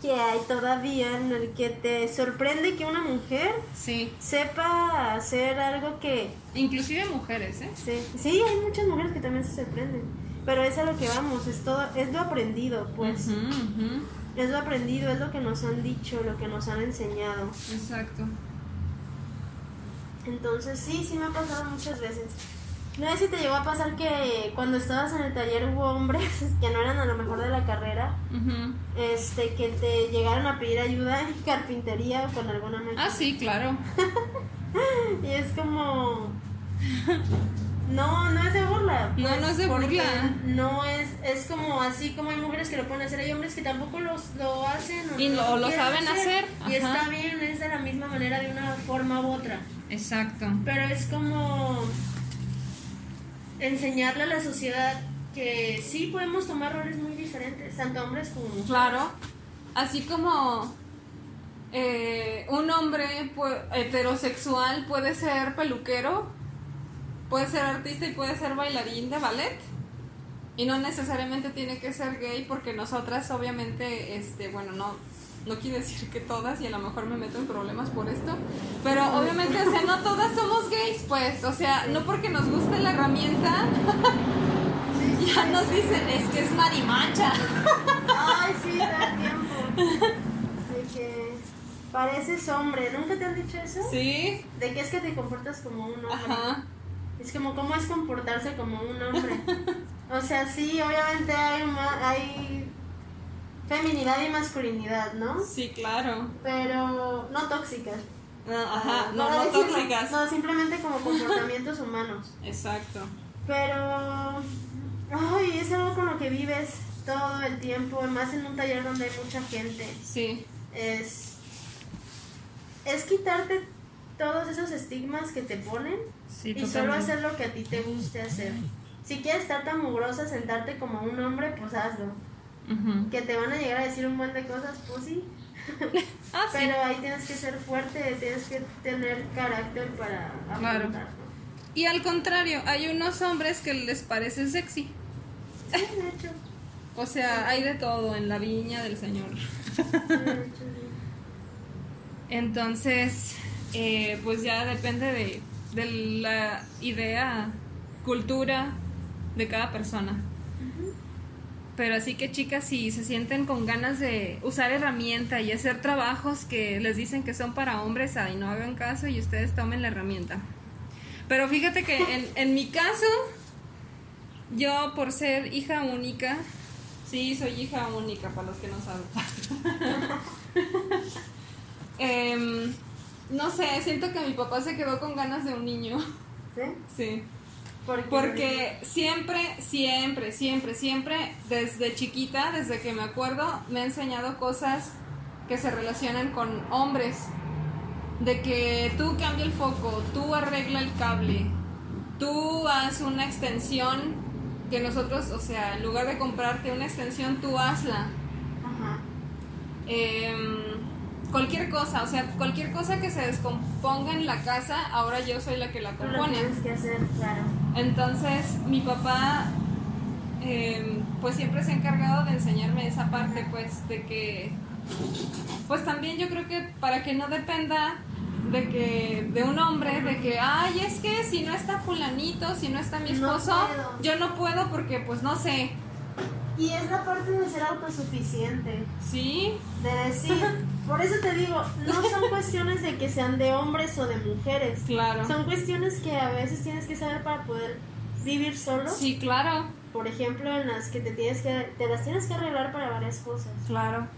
que hay todavía en el que te sorprende que una mujer Sí. sepa hacer algo que Inclusive mujeres, ¿eh? Sí, sí, hay muchas mujeres que también se sorprenden. Pero es a lo que vamos, es todo, es lo aprendido, pues. Es lo aprendido, es lo que nos han dicho, lo que nos han enseñado. Exacto. Entonces, sí, sí me ha pasado muchas veces. No sé si te llegó a pasar que cuando estabas en el taller hubo hombres que no eran a lo mejor de la carrera, este, que te llegaron a pedir ayuda en carpintería o con alguna máquina. Ah, sí, claro. Y es como... No, no es de burla. No, no es de burla. No es, es como así como hay mujeres que lo pueden hacer, hay hombres que tampoco los, lo hacen. O Y lo- lo saben hacer, Y está bien, es de la misma manera, de una forma u otra. Exacto. Pero es como enseñarle a la sociedad que sí podemos tomar roles muy diferentes, tanto hombres como mujeres. Claro. Así como eh, un hombre heterosexual puede ser peluquero, puede ser artista y puede ser bailarín de ballet. Y no necesariamente tiene que ser gay porque nosotras obviamente, este, bueno, no, no quiere decir que todas y a lo mejor me meto en problemas por esto, pero obviamente, o sea, no todas somos gays, pues, o sea, no porque nos guste la herramienta, ya nos dicen, es que es marimacha. Ay, sí, da tiempo. De que pareces hombre. ¿Nunca te han dicho eso? Sí, De que es que te comportas como un hombre. Ajá. Es como, ¿cómo es comportarse como un hombre? o sea, sí, obviamente hay, hay feminidad y masculinidad, ¿no? Sí, claro. Pero no tóxicas. ajá, no, no, tóxicas. No, simplemente como comportamientos humanos. Exacto. Pero, ay, es algo con lo que vives todo el tiempo, más en un taller donde hay mucha gente. Sí. Es, es quitarte todos esos estigmas que te ponen y solo hacer lo que a ti te guste hacer. Si quieres estar tan mugrosa, sentarte como un hombre, pues hazlo. Que te van a llegar a decir un montón de cosas, pues sí. Ah, Pero ahí tienes que ser fuerte, tienes que tener carácter para claro. Y al contrario, hay unos hombres que les parece sexy. Sí, de hecho. o sea, hay de todo en la viña del Señor. Entonces, eh, pues ya depende de, de, la idea, cultura de cada persona. Pero así que chicas, si se sienten con ganas de usar herramienta y hacer trabajos que les dicen que son para hombres, ahí no hagan caso y ustedes tomen la herramienta. Pero fíjate que en, en mi caso, yo por ser hija única, sí, soy hija única, para los que no saben. Em, no sé, siento que mi papá se quedó con ganas de un niño. ¿Sí? Sí. Porque siempre, siempre, siempre, siempre, desde chiquita, desde que me acuerdo, me ha enseñado cosas que se relacionan con hombres. De que tú cambia el foco, tú arregla el cable, tú haz una extensión que nosotros, o sea, en lugar de comprarte una extensión, tú hazla. Ajá. Em, cualquier cosa, o sea, cualquier cosa que se descomponga en la casa, ahora yo soy la que la compone. tienes que hacer, claro. Entonces, mi papá, em, pues siempre se ha encargado de enseñarme esa parte, pues, de que, pues también yo creo que para que no dependa de que de un hombre de que ay es que si no está fulanito si no está mi esposo yo no puedo porque pues no sé y es la parte de ser autosuficiente. Sí. De decir, por eso te digo, no son cuestiones de que sean de hombres o de mujeres. Claro. Son cuestiones que a veces tienes que saber para poder vivir solo. Sí, claro. Por ejemplo, en las que te tienes que te las tienes que arreglar para varias cosas. Claro.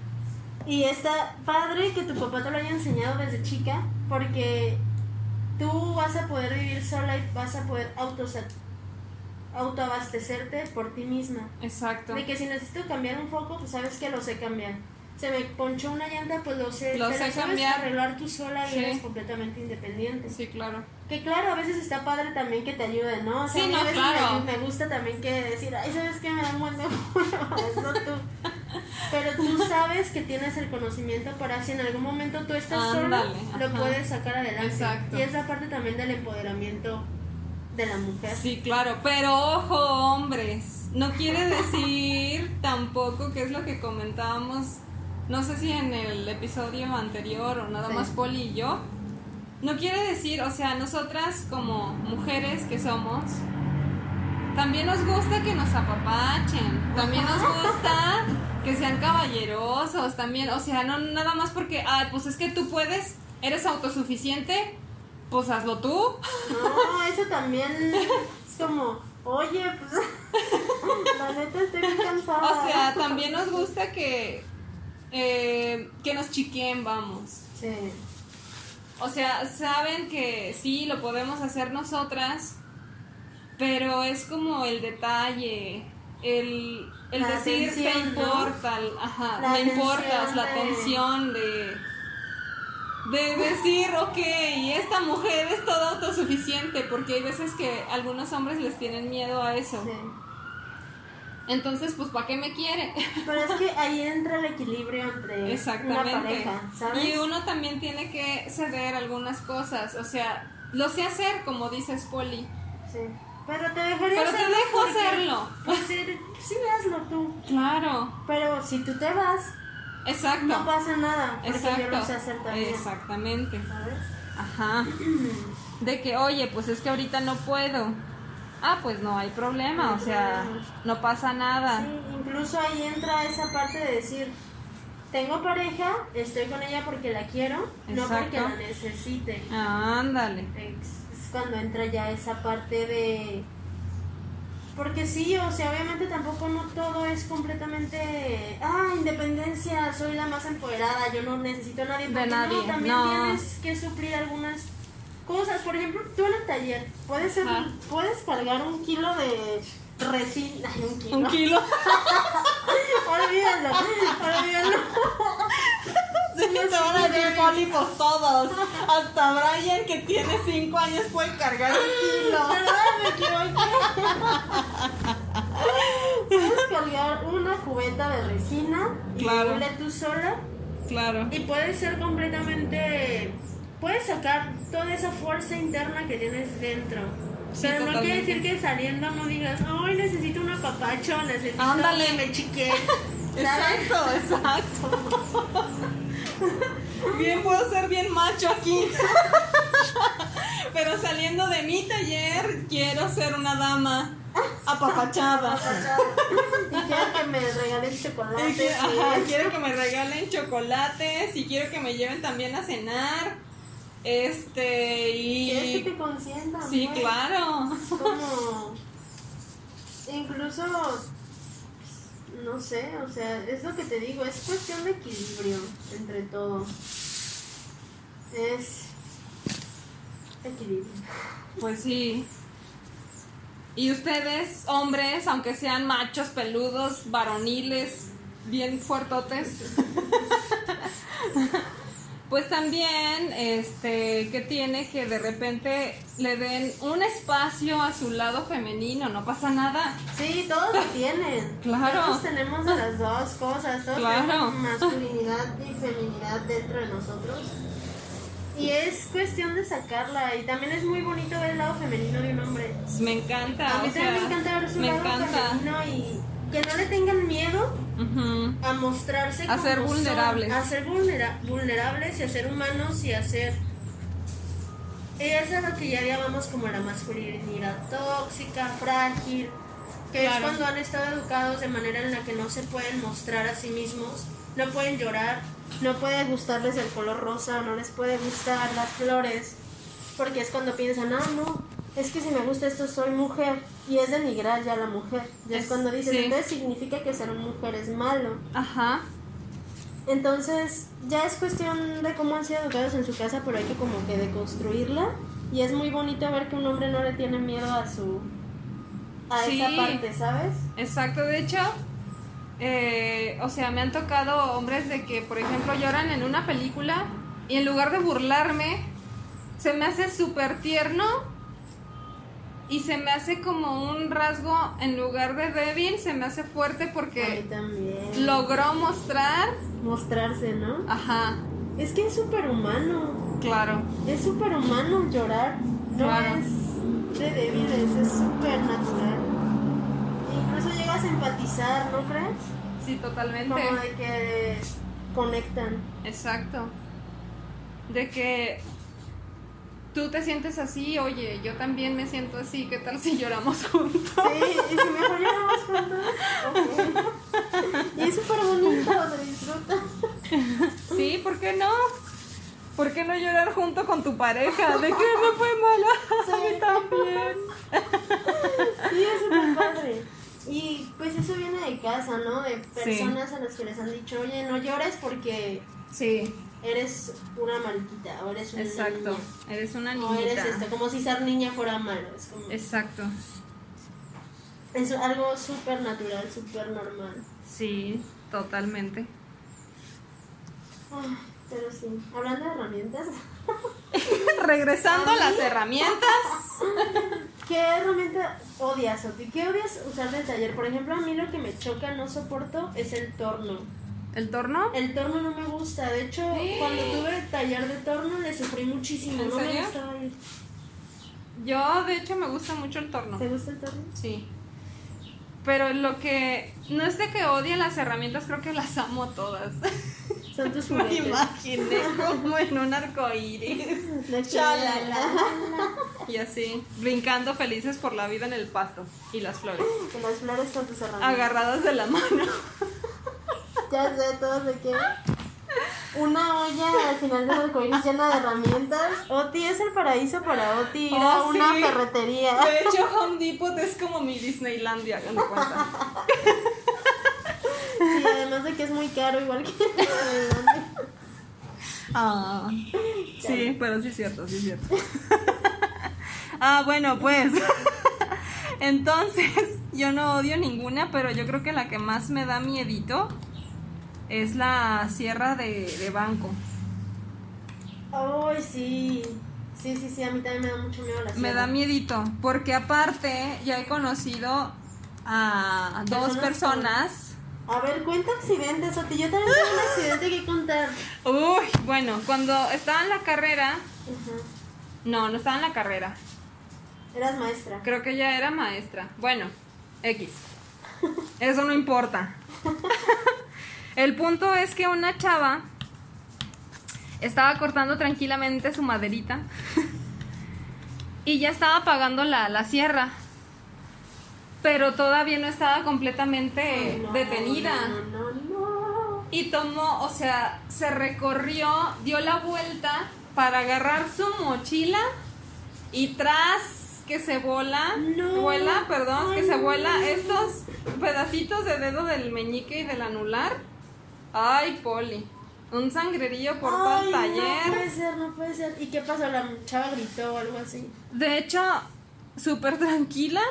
Y está padre que tu papá te lo haya enseñado desde chica, porque tú vas a poder vivir sola y vas a poder autosatisfacer autoabastecerte por ti misma. Exacto. De que si necesito cambiar un foco, pues sabes que lo sé cambiar. Se me ponchó una llanta, pues lo sé. Lo sé cambiar. arreglar tú sola y eres completamente independiente. Sí, claro. Que claro, a veces está padre también que te ayuden, ¿no? O sea, sí, a veces claro. me, gusta también que decir, ay, ¿sabes qué? Me da un buen no tú. Pero tú sabes que tienes el conocimiento para si en algún momento tú estás sola, lo puedes sacar adelante. Exacto. Y es la parte también del empoderamiento de la mujer. Sí, claro, pero ojo, hombres, no quiere decir tampoco que es lo que comentábamos, no sé si en el episodio anterior o nada más Poli y yo, no quiere decir, o sea, nosotras como mujeres que somos, también nos gusta que nos apapachen, también nos gusta que sean caballerosos, también, o sea, no nada más porque, ay, pues es que tú puedes, eres autosuficiente, pues hazlo tú. No, eso también es como, oye, pues la neta estoy muy cansada. O sea, también nos gusta que, eh, que nos chiquen, vamos. Sí. O sea, saben que sí, lo podemos hacer nosotras, pero es como el detalle, el, el decir que importa, ajá, me importas, la atención de de decir, ok, esta mujer es toda autosuficiente, porque hay veces que algunos hombres les tienen miedo a eso. Entonces, pues, ¿para qué me quiere? Pero es que ahí entra el equilibrio entre Exactamente. una pareja, ¿sabes? Y uno también tiene que ceder algunas cosas, o sea, lo sé hacer, como dices, Poli. Sí. Pero te dejaría Pero te dejo hacerlo. Pues sí, sí, hazlo tú. Claro. Pero si tú te vas, Exacto. No pasa nada, Exacto. yo lo sé hacer también. Exactamente. ¿Sabes? Ajá. De que, oye, pues es que ahorita no puedo. Ah, pues no hay problema, o sea, no pasa nada. Sí, incluso ahí entra esa parte de decir, tengo pareja, estoy con ella porque la quiero, no porque la necesite. ándale. Es cuando entra ya esa parte de... Porque sí, o sea, obviamente tampoco no todo es completamente, ah, independencia, soy la más empoderada, yo no necesito a nadie. De nadie, no, también no. tienes que suplir algunas cosas. Por ejemplo, tú en el taller puedes, ser- puedes cargar un kilo de resina, un kilo. Un kilo. Olvídalo, olvídalo. Se van a decir pólipos todos. Hasta Brian, que tiene 5 años, puede cargar un kilo. Me equivoqué. Puedes cargar una cubeta de resina y Claro. tú sola Claro. y puedes ser completamente puedes sacar toda esa fuerza interna que tienes dentro. Sí, Pero no quiere totalmente. decir que saliendo no digas, ay, necesito un apapacho, necesito Ándale. que me chiquen. Exacto, exacto. Bien, puedo ser bien macho aquí. Pero saliendo de mi taller, quiero ser una dama apapachada. y quiero que me regales chocolate. Y que- sí. ajá, quiero que me regalen chocolates y quiero que me lleven también a cenar. Este, Quieres que y. te consientan. Sí, pues. claro. como incluso no sé, o sea, es lo que te digo, es cuestión de equilibrio entre todo. Es equilibrio. Pues sí. Y ustedes, hombres, aunque sean machos, peludos, varoniles, bien fuertotes, pues también, este, que tiene que de repente le den un espacio a su lado femenino, no pasa nada. Sí, todos lo tienen. Claro. Todos tenemos las dos cosas, todos Claro. tenemos masculinidad y feminidad dentro de nosotros. Y es cuestión de sacarla. Y también es muy bonito ver el lado femenino de un hombre. Me encanta. A mí también sea, me encanta ver su me lado encanta. femenino y que no le tengan miedo Ujú. a mostrarse A ser como son, vulnerables. a ser vulnera- vulnerables y a ser humanos y a ser eso es lo que ya llamamos como la masculinidad tóxica, frágil, que Claro. es cuando han estado educados de manera en la que no se pueden mostrar a sí mismos, no pueden llorar, no puede gustarles el color rosa, no les puede gustar las flores, porque es cuando piensan, ah, no, es que si me gusta esto soy mujer, y es denigrar ya a la mujer, ya es, Es- cuando dices, sí. entonces significa que ser mujer es malo. Ajá. Entonces, ya es cuestión de cómo han sido educados en su casa, pero hay que como que deconstruirla. Y es muy bonito ver que un hombre no le tiene miedo a su. a Sí. esa parte, ¿sabes? Exacto, de hecho, eh, o sea, me han tocado hombres de que, por ejemplo, lloran en una película y en lugar de burlarme, se me hace súper tierno y se me hace como un rasgo, en lugar de débil, se me hace fuerte porque también. logró mostrar, Mostrarse, ¿no? ajá, Es que es súper humano. claro, Es súper humano llorar. No Claro. es de débiles, es súper natural. Incluso llegas a empatizar, ¿no crees? sí, totalmente. Como de que conectan. Exacto. De que tú te sientes así, oye, yo también me siento así, ¿qué tal si lloramos juntos? Sí, y si mejor lloramos juntos. ok. Y es súper bonito, se disfruta. Sí, ¿por qué no? ¿Por qué no llorar junto con tu pareja? ¿De qué me fue mala? A mí también. Sí, es súper padre. Y pues eso viene de casa, ¿no? De personas a las que les han dicho, oye, no llores porque Sí, eres una mariquita o eres una exacto. niña. Eres una O eres niñita. esto, como si ser niña fuera malo. Es, como, Exacto. es algo súper natural, súper normal. Sí, totalmente. Ah, pero sí, hablando de herramientas, Regresando a las herramientas. ¿qué herramienta odias, Sofi? ¿Qué odias usar del taller? Por ejemplo, a mí lo que me choca, no soporto, es el torno. ¿El torno? El torno no me gusta, de hecho, cuando tuve el taller de torno le sufrí muchísimo, ¿En no me gustaba ir. Yo, de hecho, me gusta mucho el torno. ¿Te gusta el torno? Sí. Pero lo que. No es de que odie las herramientas, creo que las amo todas. Son tus Me imaginé como en un arco iris. De que- Chalala. Y así, brincando felices por la vida en el pasto. Y las flores. Que las flores con tus herramientas. Agarradas de la mano. Ya sé, todos de qué. una olla al final del arcoíris llena de herramientas. Oti es el paraíso para Oti ir a Oh, una sí. ferretería. De hecho, Home Depot es como mi Disneylandia, hagan de cuenta. Sí, además de que es muy caro, igual que Disneylandia. Ah, sí, pero sí es cierto, sí es cierto. ah, bueno, pues. Entonces, yo no odio ninguna, pero yo creo que la que más me da miedito es la sierra de, de banco. Ay, sí. Sí, sí, sí, a mí también me da mucho miedo la Me sierra. da miedito, porque aparte ya he conocido a dos ¿Personas? A ver, cuenta accidentes, Oti. Yo también tengo un accidente que contar. Uy, bueno, cuando estaba en la carrera, no, no estaba en la carrera, Eras maestra. creo que ya era maestra. Bueno, X. Eso no importa. El punto es que una chava estaba cortando tranquilamente su maderita y ya estaba apagando la, la sierra. Pero todavía no estaba completamente no, detenida. No, no, no. Y tomó, o sea, se recorrió, dio la vuelta para agarrar su mochila y tras que se vuela, vuela, perdón, que se vuela estos pedacitos de dedo del meñique y del anular. Ay, Poli, un sangrerillo por todo el Ay, No taller. puede ser, no puede ser. ¿Y qué pasó? La chava gritó o algo así. De hecho, súper tranquila,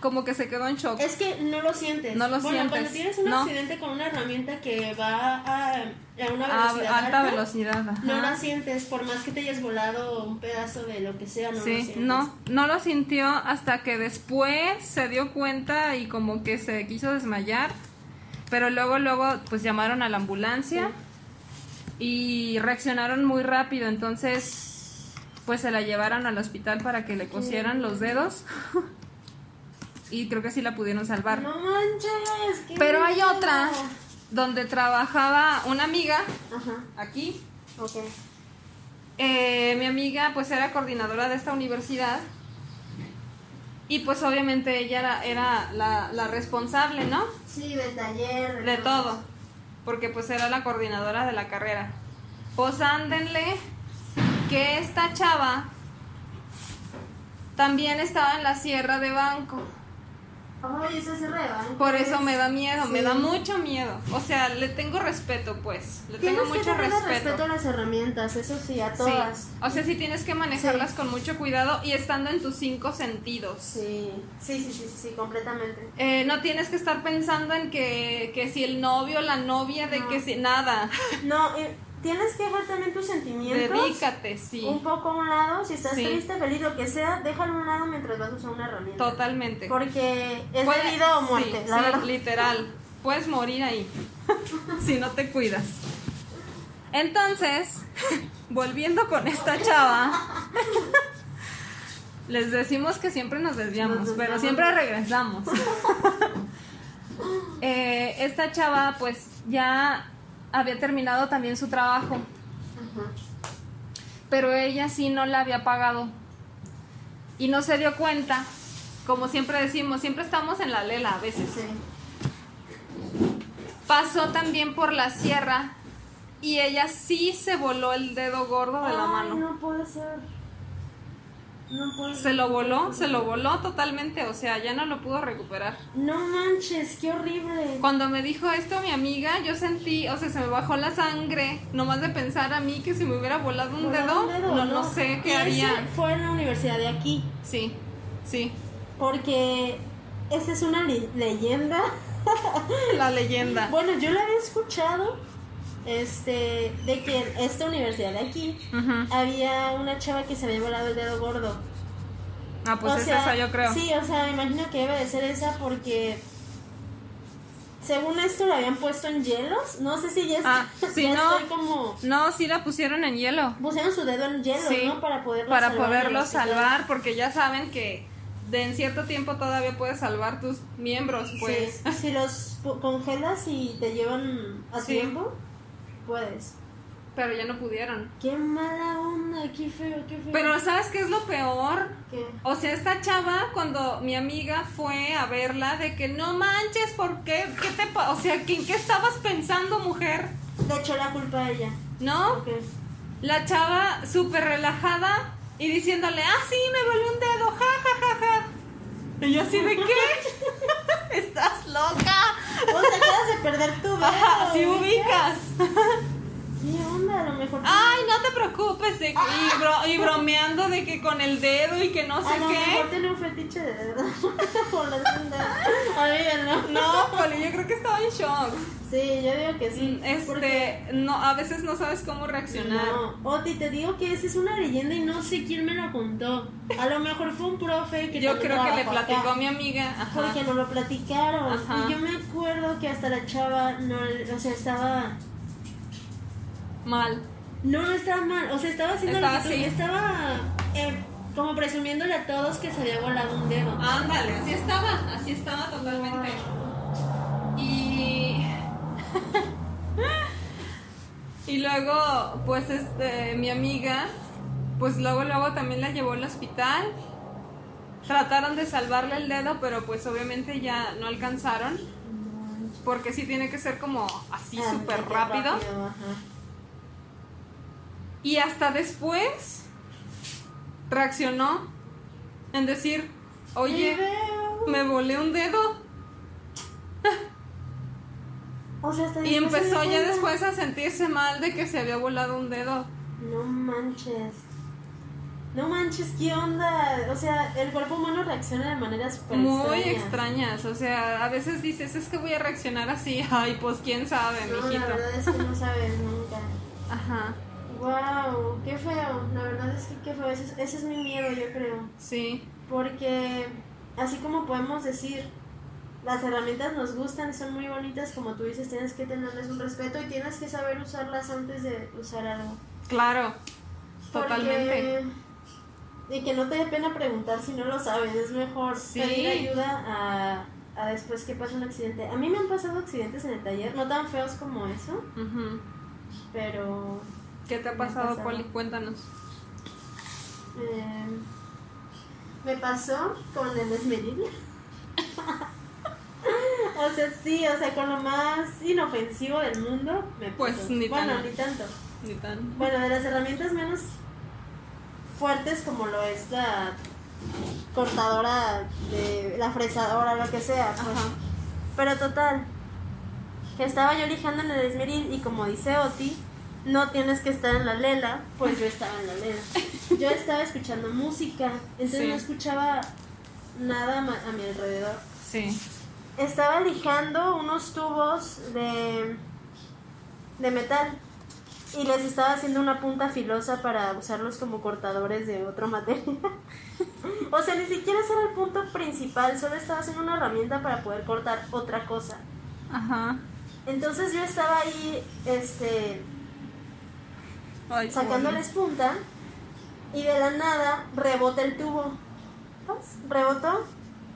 como que se quedó en shock. Es que no lo sientes. No lo bueno, cuando sientes, tienes un no. accidente con una herramienta que va a, a una A velocidad alta velocidad. no la sientes. Por más que te hayas volado un pedazo de lo que sea, no lo Sí, sientes. no, no lo sintió hasta que después se dio cuenta y como que se quiso desmayar, pero luego, luego, pues llamaron a la ambulancia y reaccionaron muy rápido, entonces, pues se la llevaron al hospital para que le cosieran los dedos y creo que sí la pudieron salvar. No manches. qué Pero hay miedo. otra donde trabajaba una amiga Ajá, aquí ok. Eh, mi amiga pues era coordinadora de esta universidad y pues obviamente ella era, era la, la responsable, ¿no? Sí, del taller. De cosas. todo, porque pues era la coordinadora de la carrera. Pues ándenle que esta chava también estaba en la sierra de banco. Ay, eso es rebanco. Por eso me da miedo, me da mucho miedo. O sea, le tengo respeto, pues. Le Tienes tengo que mucho tenerle respeto. respeto a las herramientas, eso sí, a Sí. todas. O sea, sí tienes que manejarlas con mucho cuidado y estando en tus cinco sentidos. Sí, sí, sí, sí, sí, sí, completamente. Eh, no tienes que estar pensando en que, que si el novio, la novia, de No. que si nada. No, tienes que dejar también tus sentimientos Dedícate, sí. un poco a un lado. Si estás Sí. triste, feliz, lo que sea, déjalo a un lado mientras vas a usar una herramienta. Totalmente. Porque es Puede- vida o muerte, sí, la sí, verdad. literal. Puedes morir ahí si no te cuidas. Entonces, volviendo con esta chava, les decimos que siempre nos desviamos, Nos pero siempre regresamos. Eh, esta chava, pues ya había terminado también su trabajo, Ajá. pero ella sí no la había pagado y no se dio cuenta. Como siempre decimos, siempre estamos en la lela a veces. Sí. Pasó también por la sierra y ella sí se voló el dedo gordo de la mano. no puede ser. No Se lo voló, se lo voló totalmente, o sea, ya no lo pudo recuperar. No manches, qué horrible. Cuando me dijo esto mi amiga, yo sentí, o sea, se me bajó la sangre, nomás de pensar a mí que si me hubiera volado un dedo, un no, no sé qué haría. Fue en la universidad de aquí. Sí, sí, Porque esa es una le- leyenda. la leyenda. Bueno, yo la había escuchado. Este, de que en esta universidad de aquí había una chava que se había volado el dedo gordo. Ah, pues O es sea, esa yo creo. Sí, o sea, me imagino que debe de ser esa porque según esto la habían puesto en hielos. No sé si ya, Ah, está- sí, ya no. estoy como No, sí la pusieron en hielo. pusieron su dedo en hielo, Sí, ¿no? Para poderlo para salvar poderlo salvar, porque ya saben que de en cierto tiempo todavía puedes salvar tus miembros, pues. Sí, si los congelas y te llevan a tiempo, puedes. Pero ya no pudieron. Qué mala onda, qué feo, qué feo. Pero ¿sabes qué es lo peor? ¿Qué? O sea, esta chava, cuando mi amiga fue a verla, de que no manches, ¿por qué? ¿Qué te pa-?" O sea, ¿que ¿en qué estabas pensando, mujer? le echó la culpa a ella. ¿No? La chava súper relajada y diciéndole, ah, sí, me voló un dedo, ja, ja, ja, ja. Y yo así de qué? Estás loca. O sea, acabas de perder tu dedo. Ajá, si ubicas. ¿Qué onda? A lo mejor. Ay, no te preocupes. de que- y, bro- y bromeando de que con el dedo y que no sé a lo mejor qué. tiene un fetiche de dedo. Por la. Olvídalo. No, Poli, yo creo que estaba en shock. Sí, yo digo que sí. porque- Este, no, a veces no sabes cómo reaccionar. No, Oti, te digo que esa es una leyenda y no sé quién me lo contó. A lo mejor fue un profe que Yo creo que le platicó a mi amiga. Ajá. Porque nos lo platicaron. Ajá. Y yo me acuerdo que hasta la chava, no, o sea, estaba. Mal. No, no estaba mal. O sea, estaba haciendo Estaba lo que tú- así. Estaba eh, como presumiéndole a todos que se había volado un dedo. Ándale, así estaba, así estaba totalmente. Y. y luego, pues, este, mi amiga, pues luego, luego también la llevó al hospital. Trataron de salvarle el dedo, pero pues obviamente ya no alcanzaron. Porque sí tiene que ser como así Ah, súper qué rápido. Y hasta después reaccionó en decir, oye, me volé un dedo. O sea, hasta Y empezó ya cuenta. después a sentirse mal de que se había volado un dedo. No manches. No manches, ¿qué onda? O sea, el cuerpo humano reacciona de maneras Muy extrañas. extrañas. O sea, a veces dices, es que voy a reaccionar así. Ay, pues quién sabe, No, la mijito. verdad es que no sabes nunca. Ajá, Wow, qué feo. La verdad es que qué feo. Ese es, ese es mi miedo, yo creo. sí. Porque así como podemos decir, las herramientas nos gustan, son muy bonitas, como tú dices, tienes que tenerles un respeto y tienes que saber usarlas antes de usar algo. Claro, Porque- totalmente. Y que no te dé pena preguntar si no lo sabes, es mejor Sí. pedir ayuda a, a después que pase un accidente. A mí me han pasado accidentes en el taller, no tan feos como eso, Ujú. pero ¿Qué te ha pasado. Poli? Cuéntanos. eh, me pasó con el esmeril. o sea, sí, o sea, con lo más inofensivo del mundo me pasó. Pues, ni bueno, tan- ni tanto. Ni tan. Bueno, de las herramientas menos fuertes como lo es la cortadora, de la fresadora, lo que sea. Pues. Pero total, que estaba yo lijando en el esmeril y como dice Oti, no tienes que estar en la lela, pues yo estaba en la lela. Yo estaba escuchando música, entonces Sí. no escuchaba nada a mi alrededor. Sí. Estaba lijando unos tubos de, de metal y les estaba haciendo una punta filosa para usarlos como cortadores de otro material. o sea, ni siquiera ese era el punto principal, solo estaba haciendo una herramienta para poder cortar otra cosa. Ajá. Entonces yo estaba ahí, este, Ay, sacándoles punta y de la nada rebota el tubo. ¿Ves? Rebotó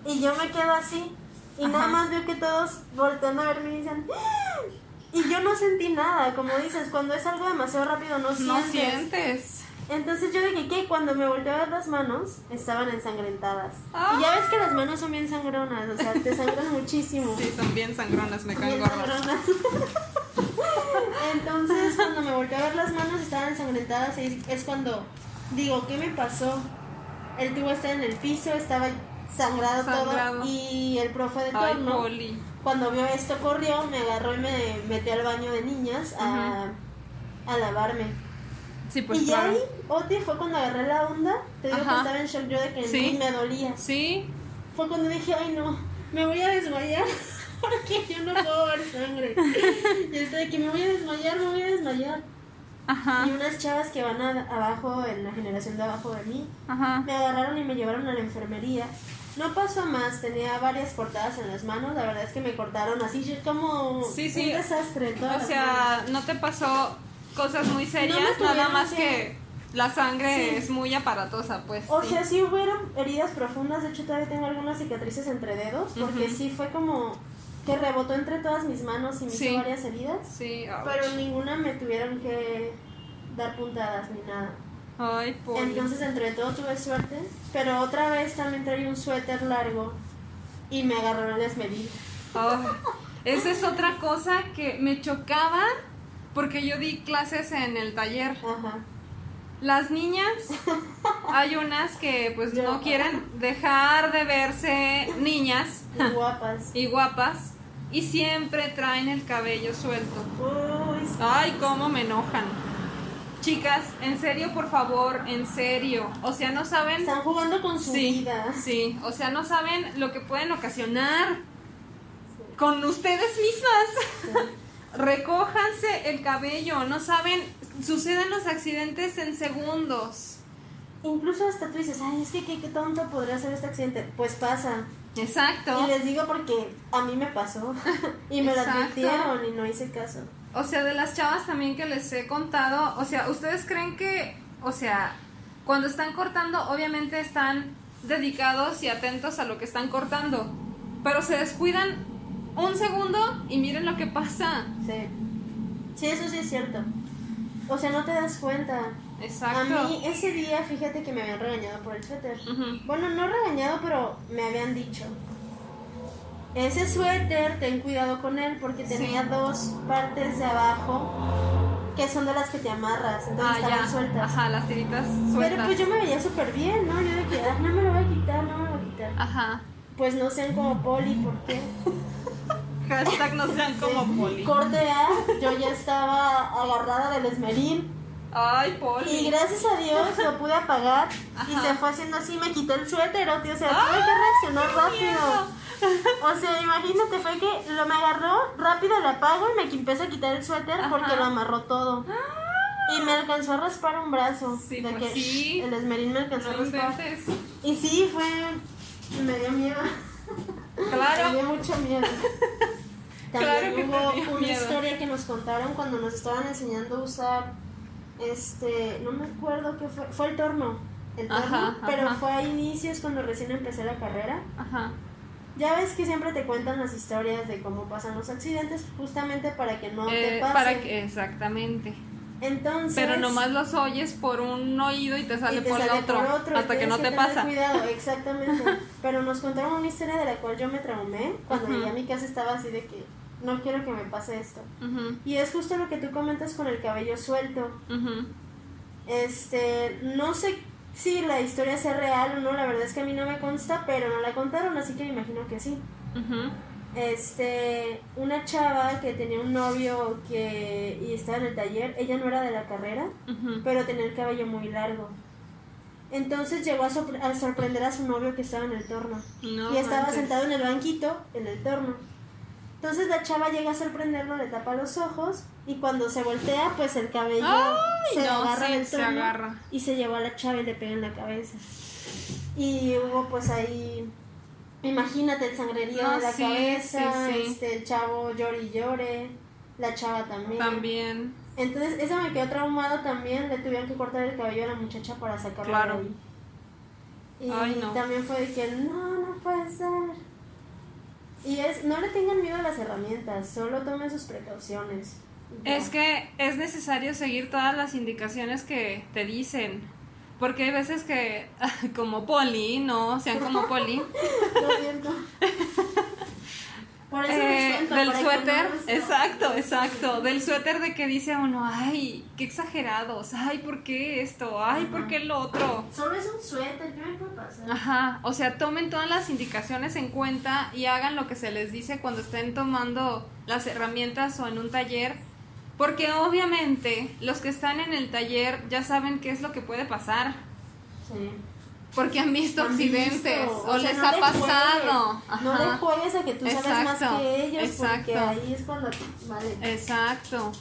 y yo me quedo así y nada Ajá. más veo que todos voltean a verme y dicen "¡Ah!". y yo no sentí nada, como dices, cuando es algo demasiado rápido no sientes. No sientes. Entonces yo dije que cuando me volteé a ver las manos estaban ensangrentadas. Ah. Y ya ves que las manos son bien sangronas, o sea, te sangran muchísimo. Sí, son bien sangronas, me caen gordas. Entonces, cuando me volteé a ver las manos, estaban ensangrentadas. Y es cuando digo, ¿qué me pasó? El tubo está en el piso, estaba sangrado, Sangrado. todo. Y el profe de Ay, turno, Poli. cuando vio esto, corrió, me agarró y me metió al baño de niñas a, a lavarme. Sí, pues y ya claro. ahí, Oti, fue cuando agarré la onda. Te digo que estaba en shock yo de que Sí. me dolía. Sí, Fue cuando dije, ay no, me voy a desmayar porque yo no puedo ver sangre. Y estoy de que me voy a desmayar, me voy a desmayar. ajá, Y unas chavas que van a- abajo, en la generación de abajo de mí, ajá. me agarraron y me llevaron a la enfermería. No pasó más, tenía varias cortadas en las manos, la verdad es que me cortaron así como Sí, sí. un desastre. O sea, no te pasó cosas muy serias, No nada más que- que la sangre Sí. es muy aparatosa, pues. O sea, sí hubieron heridas profundas, de hecho todavía tengo algunas cicatrices entre dedos, porque sí fue como que rebotó entre todas mis manos y me Sí. hizo varias heridas. Sí, ouch. Pero ninguna me tuvieron que dar puntadas ni nada. Ay, Poli. Entonces, entre todo tuve suerte. Pero otra vez también traía un suéter largo y me agarró esmeril. Ay, esa es otra cosa que me chocaba porque yo di clases en el taller. Ajá. Las niñas, hay unas que pues Yo. no quieren dejar de verse niñas Y guapas. y guapas y siempre traen el cabello suelto. Sí. Ay, cómo me enojan. Chicas, en serio, por favor, en serio. O sea, no saben... Están jugando con su Sí, vida. sí, o sea, no saben lo que pueden ocasionar con ustedes mismas. Recójanse el cabello, no saben, suceden los accidentes en segundos. Incluso hasta tú dices, ay, es que qué, qué tonto podría ser este accidente. Pues pasa. Exacto. Y les digo porque a mí me pasó. y me lo Exacto. advirtieron y no hice caso. O sea, de las chavas también que les he contado, o sea, ustedes creen que, o sea, cuando están cortando, obviamente están dedicados y atentos a lo que están cortando, pero se descuidan un segundo y miren lo que pasa. Sí. Sí, eso sí es cierto. O sea, no te das cuenta. Exacto. A mí ese día, fíjate que me habían regañado por el suéter. Bueno, no regañado, pero me habían dicho. Ese suéter, ten cuidado con él porque Sí. tenía dos partes de abajo que son de las que te amarras, entonces Ah, estaban ya. sueltas. Ajá, las tiritas Pero sueltas. pues yo me veía súper bien, ¿no? Yo de que, "Ah, no me lo voy a quitar, no me lo voy a quitar. Ajá. Pues no sean como Poli, ¿por qué? Hashtag no sean como. Poli. Corte A, yo ya estaba agarrada del esmeril Ay, y Poli. gracias a Dios lo pude apagar y se fue haciendo así, me quité el suéter, o tío, o sea, tuve ¡Ay, que reaccionar rápido. O sea, imagínate, fue que lo me agarró, rápido lo apago y me empecé a quitar el suéter porque lo amarró todo. Y me alcanzó a raspar un brazo. Sí, de pues que sí. El esmeril me alcanzó No a raspar. inventes. Y sí, fue. Me dio miedo. Me Claro. dio mucho miedo. También Claro que hubo una miedo. historia que nos contaron cuando nos estaban enseñando a usar. Este. No me acuerdo qué fue. Fue el torno. El torno. Ajá, pero ajá. fue a inicios cuando recién empecé la carrera. Ajá. Ya ves que siempre te cuentan las historias de cómo pasan los accidentes, justamente para que no te Eh, pase. para que, exactamente. Entonces. Pero nomás los oyes por un oído y te sale, y te por, el otro, por otro, y hasta que no te pasa. Cuidado, exactamente. Pero nos contaron una historia de la cual yo me traumé. Cuando llegué a mi casa estaba así de que no quiero que me pase esto. Y es justo lo que tú comentas con el cabello suelto. Este, no sé si la historia sea real o no, la verdad es que a mí no me consta, pero no la contaron, así que me imagino que sí. Este, una chava que tenía un novio que y estaba en el taller, ella no era de la carrera, pero tenía el cabello muy largo. Entonces llegó a, sorpre- a sorprender a su novio que estaba en el torno. No y estaba manches. sentado en el banquito, en el torno. Entonces la chava llega a sorprenderlo, le tapa los ojos y cuando se voltea, pues el cabello Ay, se no, agarra sí, del se torno agarra. y se llevó a la chava y le pega en la cabeza. Y hubo pues ahí, imagínate el sangrerío No, de la sí, cabeza, sí, este el chavo llore y llore, la chava también. También. Entonces eso me quedó traumado también, le tuvieron que cortar el cabello a la muchacha para sacarlo Claro. de ahí. Y Ay, no. también fue de que no, no puede ser. Y es, no le tengan miedo a las herramientas, solo tomen sus precauciones. Es que es necesario seguir todas las indicaciones que te dicen. Porque hay veces que, como Poli, no, sean como Poli, Lo siento. Por eso eh, del que suéter, no exacto, exacto, del suéter de que dice uno, ay, qué exagerados, ay, ¿por qué esto? Ay, ¿por qué lo otro? Solo es un suéter, ¿qué me puede pasar? Ajá, o sea, tomen todas las indicaciones en cuenta y hagan lo que se les dice cuando estén tomando las herramientas o en un taller, porque obviamente los que están en el taller ya saben qué es lo que puede pasar, Sí. Porque han visto Han accidentes visto, o, sea, les no ha pasado. juegues, No le juegues a que tú sabes más Exacto, que ellos, porque exacto. ahí es cuando. Vale. Exacto.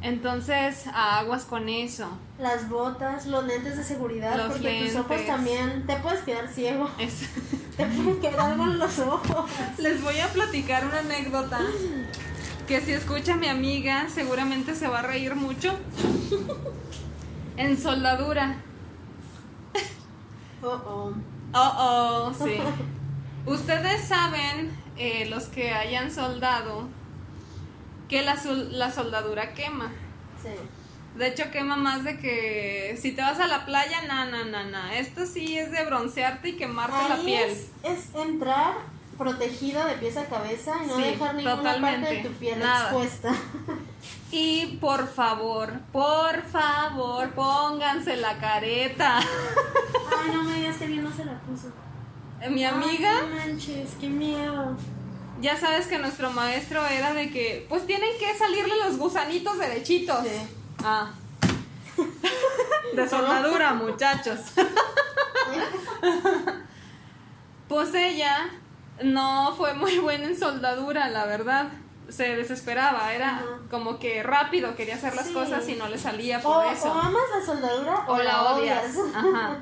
Entonces, aguas con eso. Las botas, los lentes de seguridad, Los porque tus ojos lentes. también te puedes quedar ciego. Es- Te pueden quedar algo en los ojos. Les voy a platicar una anécdota que si escucha mi amiga seguramente se va a reír mucho. En soldadura. Oh, oh. Oh, oh, sí. Ustedes saben, eh, los que hayan soldado, que la, la soldadura quema. Sí. De hecho, quema más de que si te vas a la playa, na, na, na, na. Esto sí es de broncearte y quemarte la piel. es, es entrar protegido de pies a cabeza y no Sí, dejar ninguna totalmente. parte de tu piel Nada. expuesta. Y por favor, por favor, pónganse la careta. Ay, no me digas que bien no se la puso. Mi amiga, Ay, no manches, qué miedo. ya sabes que nuestro maestro era de que, pues tienen que salirle los gusanitos derechitos. Sí. Ah. De soldadura, muchachos. Pues ella no fue muy buena en soldadura, la verdad. Se desesperaba, era como que rápido quería hacer las Sí. cosas y no le salía O, por eso. o amas la soldadura o la odias. odias. Ajá.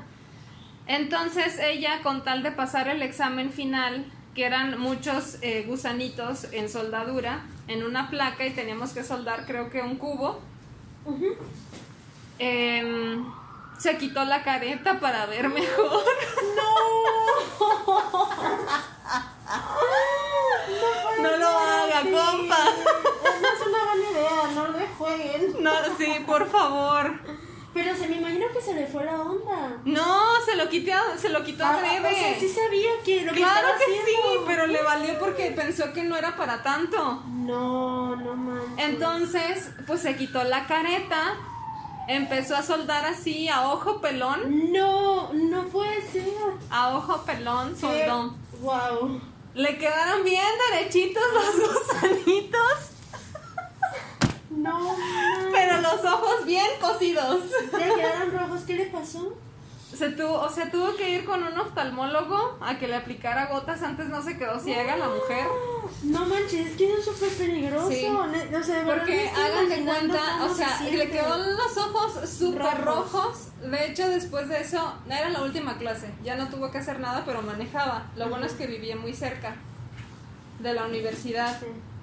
Entonces ella, con tal de pasar el examen final, que eran muchos eh, gusanitos en soldadura, en una placa y teníamos que soldar creo que un cubo, Ujú. em, se quitó la careta para ver mejor. No lo haga, compa. No es una buena idea, no le jueguen. No, sí, por favor. Pero se me imagino que se le fue la onda. No, se lo quité, se lo quitó Ah, adrede. o sea, sí sabía que lo Claro que sí, pero le valió porque pensó que no era para tanto. No, no manches. Entonces, pues se quitó la careta, empezó a soldar así a ojo pelón, No, no puede ser. a ojo pelón soldó. Wow. Le quedaron bien derechitos los gusanitos, No, no. pero los ojos bien cosidos. Le quedaron rojos. ¿Qué le pasó? Se tuvo, o sea, tuvo que ir con un oftalmólogo a que le aplicara gotas, antes no se quedó ciega la mujer. No manches, es que eso es súper peligroso. Sí. Ne- O sea, de verdad Porque hagan de cuenta, o sea, se le quedó los ojos súper Rojos. rojos. De hecho, después de eso, era la última clase. Ya no tuvo que hacer nada, pero manejaba. Lo bueno es que vivía muy cerca de la universidad.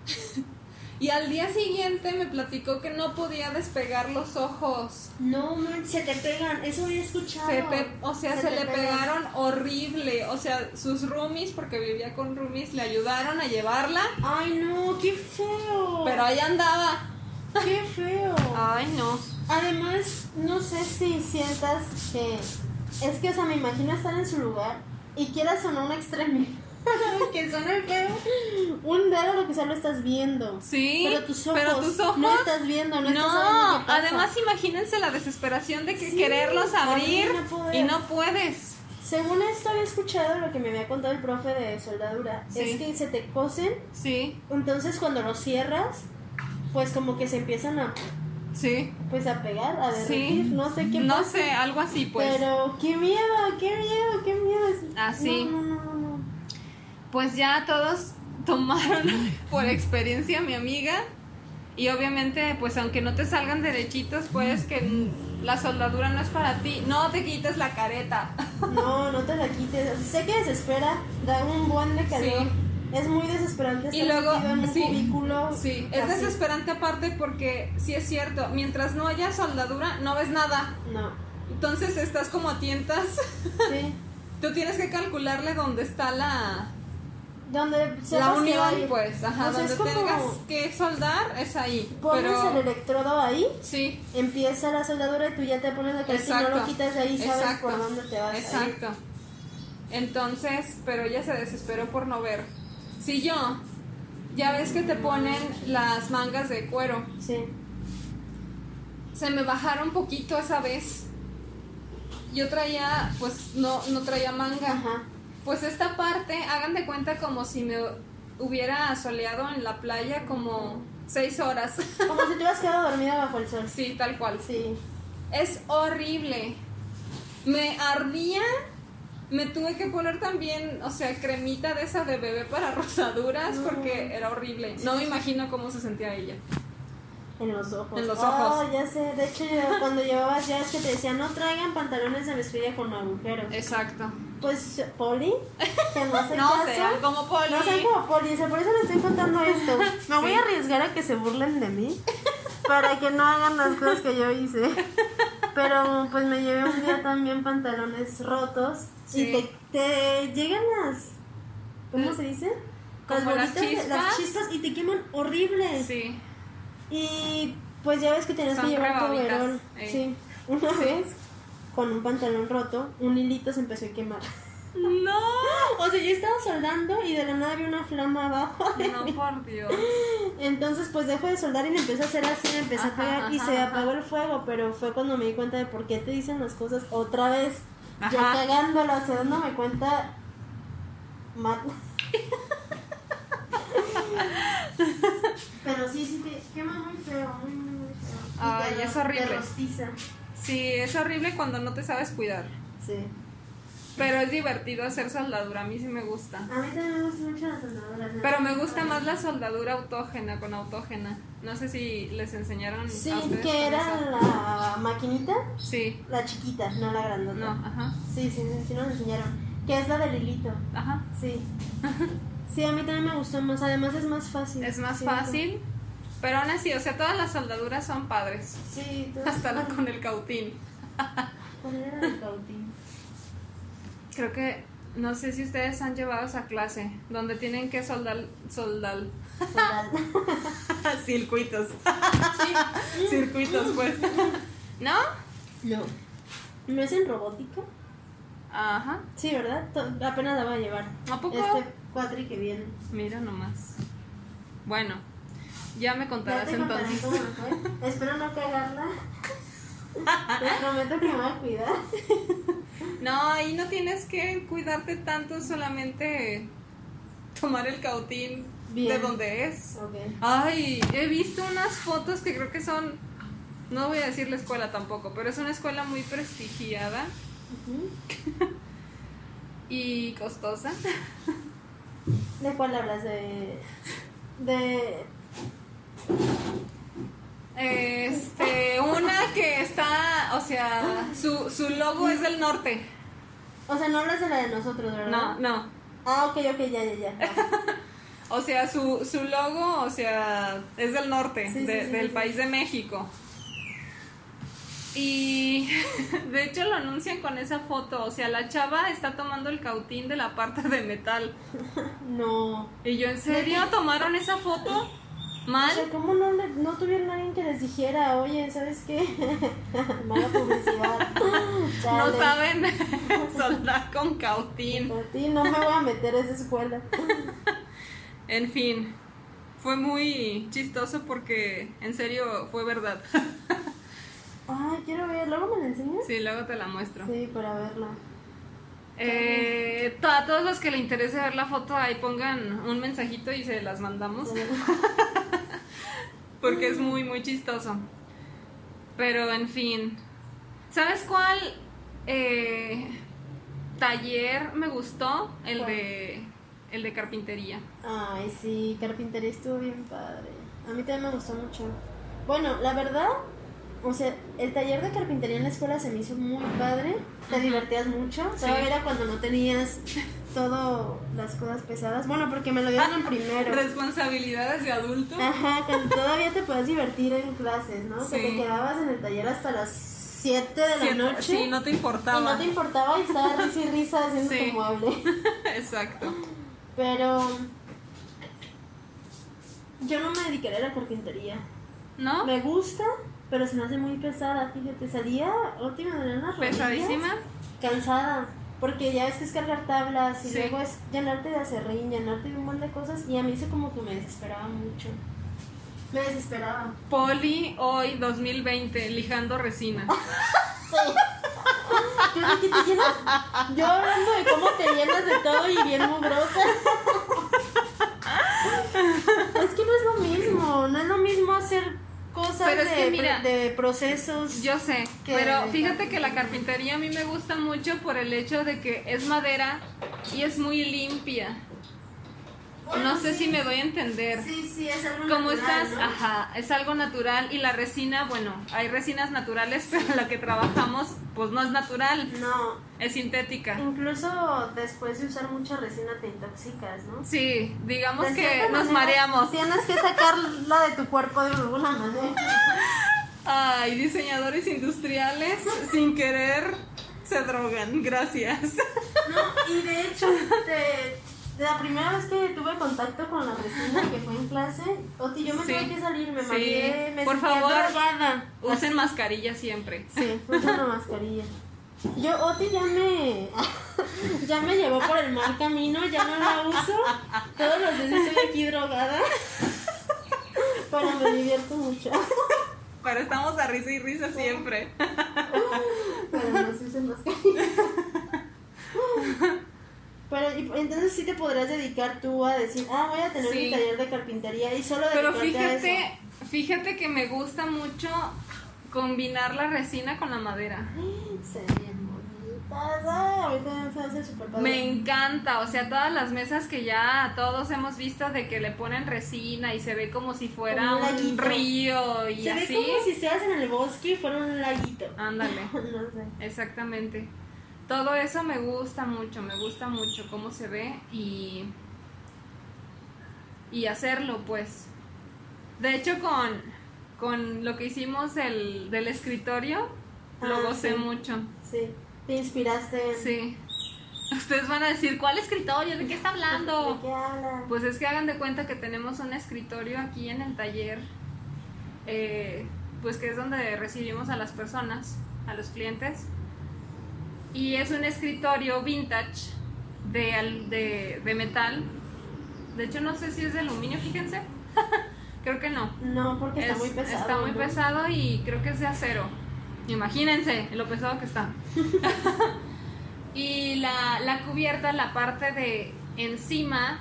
Sí. Y al día siguiente me platicó que no podía despegar los ojos. No manches, se te pegan. Eso había escuchado. Se te- o sea, se, le pegan. pegaron horrible. O sea, sus roomies, porque vivía con roomies, le ayudaron a llevarla. Ay, no, qué feo. Pero ahí andaba. Qué feo. Ay, no. Además, no sé si sientas que. Es que, o sea, me imagino estar en su lugar y quieras sonar una extremidad. que suene feo. Un dedo lo que solo estás viendo. Sí, Pero tus ojos. pero tus ojos No estás viendo, no, No, estás sabiendo qué pasa. además imagínense la desesperación de que Sí, quererlos abrir poder. y no puedes. Según esto había escuchado lo que me había contado el profe de soldadura. Sí. Es que se te cosen, Sí, entonces cuando los cierras, pues como que se empiezan a sí, pues a pegar, a derretir, sí. no sé qué No pasa. sé, algo así pues. Pero qué miedo, qué miedo, qué miedo. Así. No, no, no, no. Pues ya todos tomaron por experiencia a mi amiga y obviamente pues aunque no te salgan derechitos pues que la soldadura no es para ti, no te quites la careta. No, no te la quites. Sé que desespera, da un buen de calor. Sí. Es muy desesperante Y luego, en un sí, cubículo. Sí, es así. desesperante aparte porque sí es cierto, mientras no haya soldadura no ves nada. No, Entonces estás como a tientas. sí. Tú tienes que calcularle dónde está la, Donde la sepas que unión, hay- pues. Ajá, O sea, donde tengas que soldar es ahí. Pones el electrodo ahí, sí, empieza la soldadura y tú ya te pones la cabeza y no lo quitas de ahí, sabes exacto, por dónde te vas a ir. Exacto. Entonces, pero ella se desesperó por no ver. Si yo, ya ves que te ponen las mangas de cuero. Sí. se me bajaron poquito esa vez. Yo traía, pues no, no traía manga. Ajá. Pues esta parte, hagan de cuenta como si me hubiera soleado en la playa como seis horas. Como si te hubieras quedado dormida bajo el sol. sí, tal cual. Sí. Es horrible. Me ardía. Me tuve que poner también, o sea, cremita de esa de bebé para rosaduras No. porque era horrible. No me imagino cómo se sentía ella. En los ojos. En los Oh, ojos. ya sé. De hecho, cuando llevabas, ya es que te decían, no traigan pantalones de mezclilla con agujeros. Exacto. Pues, Poli, que no hace No caso. sean como poli. No sean como Poli, o sea, por eso les estoy contando esto. Me voy Sí. a arriesgar a que se burlen de mí para que no hagan las cosas que yo hice. Pero pues me llevé un día también pantalones rotos Sí. y te, te llegan las. ¿Cómo se dice? Como las bolitas de- chispas. las chispas y te queman horrible. Sí. Y pues ya ves que tenías Son que llevar tu overol. Sí. Una vez, con un pantalón roto, un hilito se empezó a quemar. No. O sea, yo estaba soldando y de la nada vi una flama abajo. de No, mí. por Dios. Entonces, pues dejo de soldar y me empezó a hacer así, me empecé a Ajá, pegar y se ajá. apagó el fuego, pero fue cuando me di cuenta de por qué te dicen las cosas otra vez. Yo cagándola, o sea, dándome cuenta. Mal. pero sí, sí, te quema muy feo, muy, muy, feo. Ay, es horrible. Te rostiza. Sí, es horrible cuando no te sabes cuidar. Sí. Pero es divertido hacer soldadura, a mí sí me gusta. A mí también me gusta mucho la soldadura. ¿no? Pero me gusta más la soldadura autógena con autógena. No sé si les enseñaron Sí, a ustedes. que era eso. la maquinita, Sí, la chiquita, no la grandota. no, ajá, Sí, sí, sí, sí nos enseñaron. Que es la del hilito. ajá. Sí. Sí, a mí también me gustó más. Además es más fácil. Es más siento. fácil. Pero aún así, o sea, todas las soldaduras son padres. Sí, todo Hasta la con el cautín. ¿Cuál era el cautín? Creo que, no sé si ustedes han llevado esa clase, donde tienen que soldar, soldar, Soldar. circuitos. circuitos, pues. ¿No? No. ¿No es en robótica? Ajá. Sí, ¿verdad? Apenas la voy a llevar. ¿A poco? Este cuatri que viene. Mira nomás. Bueno, ya me contarás entonces. cómo me fue. Espero no cagarla. Te prometo que me voy a cuidar. No, ahí no tienes que cuidarte tanto, solamente tomar el cautín de donde es. Ay, he visto unas fotos que creo que son, no voy a decir la escuela tampoco, pero es una escuela muy prestigiada y costosa. ¿De cuál hablas? De. De. Este, una que está, o sea, su, su logo es del norte. O sea, no hablas de la de nosotros, ¿verdad? No, no. Ah, ok, ok, ya, ya, ya. O sea, su, su logo, o sea, es del norte, Sí, de- sí, del país de México. Y de hecho lo anuncian con esa foto, o sea, la chava está tomando el cautín de la parte de metal. No. Y yo, ¿en serio tomaron esa foto? ¿Mal? O sea, ¿cómo no, no tuvieron a alguien que les dijera, oye, ¿sabes qué? Mala publicidad. No saben soldar con cautín. Ti no me voy a meter a esa escuela. En fin, fue muy chistoso porque en serio fue verdad. Ay, quiero ver, ¿luego me la enseñas? Sí, luego te la muestro. Sí, para verla. Eh, a todos los que le interese ver la foto, ahí pongan un mensajito y se las mandamos. Porque es muy, muy chistoso. Pero en fin. ¿Sabes cuál eh, taller me gustó? El ¿Cuál? de, el de carpintería. Ay, sí, carpintería estuvo bien padre. A mí también me gustó mucho. Bueno, la verdad, o sea, el taller de carpintería en la escuela se me hizo muy padre. Te divertías mucho. Sí. Todavía era cuando no tenías todo las cosas pesadas. Bueno, porque me lo dieron en primero. Responsabilidades de adulto. Ajá, que todavía te puedes divertir en clases, ¿no? Que Sí. te quedabas en el taller hasta las 7 de la Sí, noche. sí, no te y importaba. no te importaba y estaba risa y risa haciendo Sí. tu mueble. Exacto. Pero yo no me dedicaré a la carpintería. ¿No? Me gusta, pero se me hace muy pesada, fíjate. Salía última de rodillas Pesadísima. Cansada. Porque ya ves que es cargar tablas y Sí. luego es llenarte de acerrín, llenarte de un montón de cosas. Y a mí eso como que me desesperaba mucho. Me desesperaba. Poli hoy 2020, lijando resina. Sí. Yo te llenas. Yo hablando de cómo te llenas de todo y bien mugrosa. Es que no es lo mismo. No es lo mismo hacer cosas Pero es de, que mira, de procesos. Yo sé, pero fíjate que la carpintería a mí me gusta mucho por el hecho de que es madera y es muy limpia. No sé si me doy a entender. Sí, sí, es algo Como natural, estás, ¿no? ajá, es algo natural y la resina, bueno, hay resinas naturales, pero la que trabajamos pues no es natural, No, es sintética. incluso después de usar mucha resina te intoxicas, ¿no? Sí, digamos De que nos manera, mareamos. Tienes que sacarla de tu cuerpo de alguna manera. Ay, diseñadores industriales sin querer se drogan, gracias. No, y de hecho, de la primera vez que tuve contacto con la resina, que fue en clase, Oti, yo me Sí. tuve que salir, me Sí. mareé, me Por favor, drogada. Usen mascarilla siempre. Sí, usa una mascarilla. Yo, Oti ya me, ya me llevó por el mal camino, ya no la uso. Todos los días estoy aquí drogada. Pero me divierto mucho. Pero estamos a risa y risa siempre. Pero no se usen Pero entonces sí te podrías dedicar tú a decir, ah, voy a tener Sí. mi taller de carpintería y solo Pero dedicarte a eso. fíjate, fíjate que me gusta mucho combinar la resina con la madera. Se se. Me encanta, o sea, todas las mesas que ya todos hemos visto de que le ponen resina y se ve como si fuera Como un río y Se ve así. como si estás en el bosque y fuera un laguito. Ándale, no sé. exactamente. Todo eso me gusta mucho, me gusta mucho cómo se ve y y hacerlo, pues. De hecho, con, con lo que hicimos del, del escritorio, lo Ah, gocé sí. mucho. Sí, te inspiraste en... Sí. Ustedes van a decir, ¿cuál escritorio? ¿De qué está hablando? ¿De qué habla? Pues es que hagan de cuenta que tenemos un escritorio aquí en el taller, eh, pues que es donde recibimos a las personas, a los clientes. Y es un escritorio vintage de, al- de, de metal. De hecho, no sé si es de aluminio, fíjense. creo que no. No, porque está Es- muy pesado. Está muy ¿no? pesado y creo que es de acero. Imagínense lo pesado que está. y la, la cubierta, la parte de encima,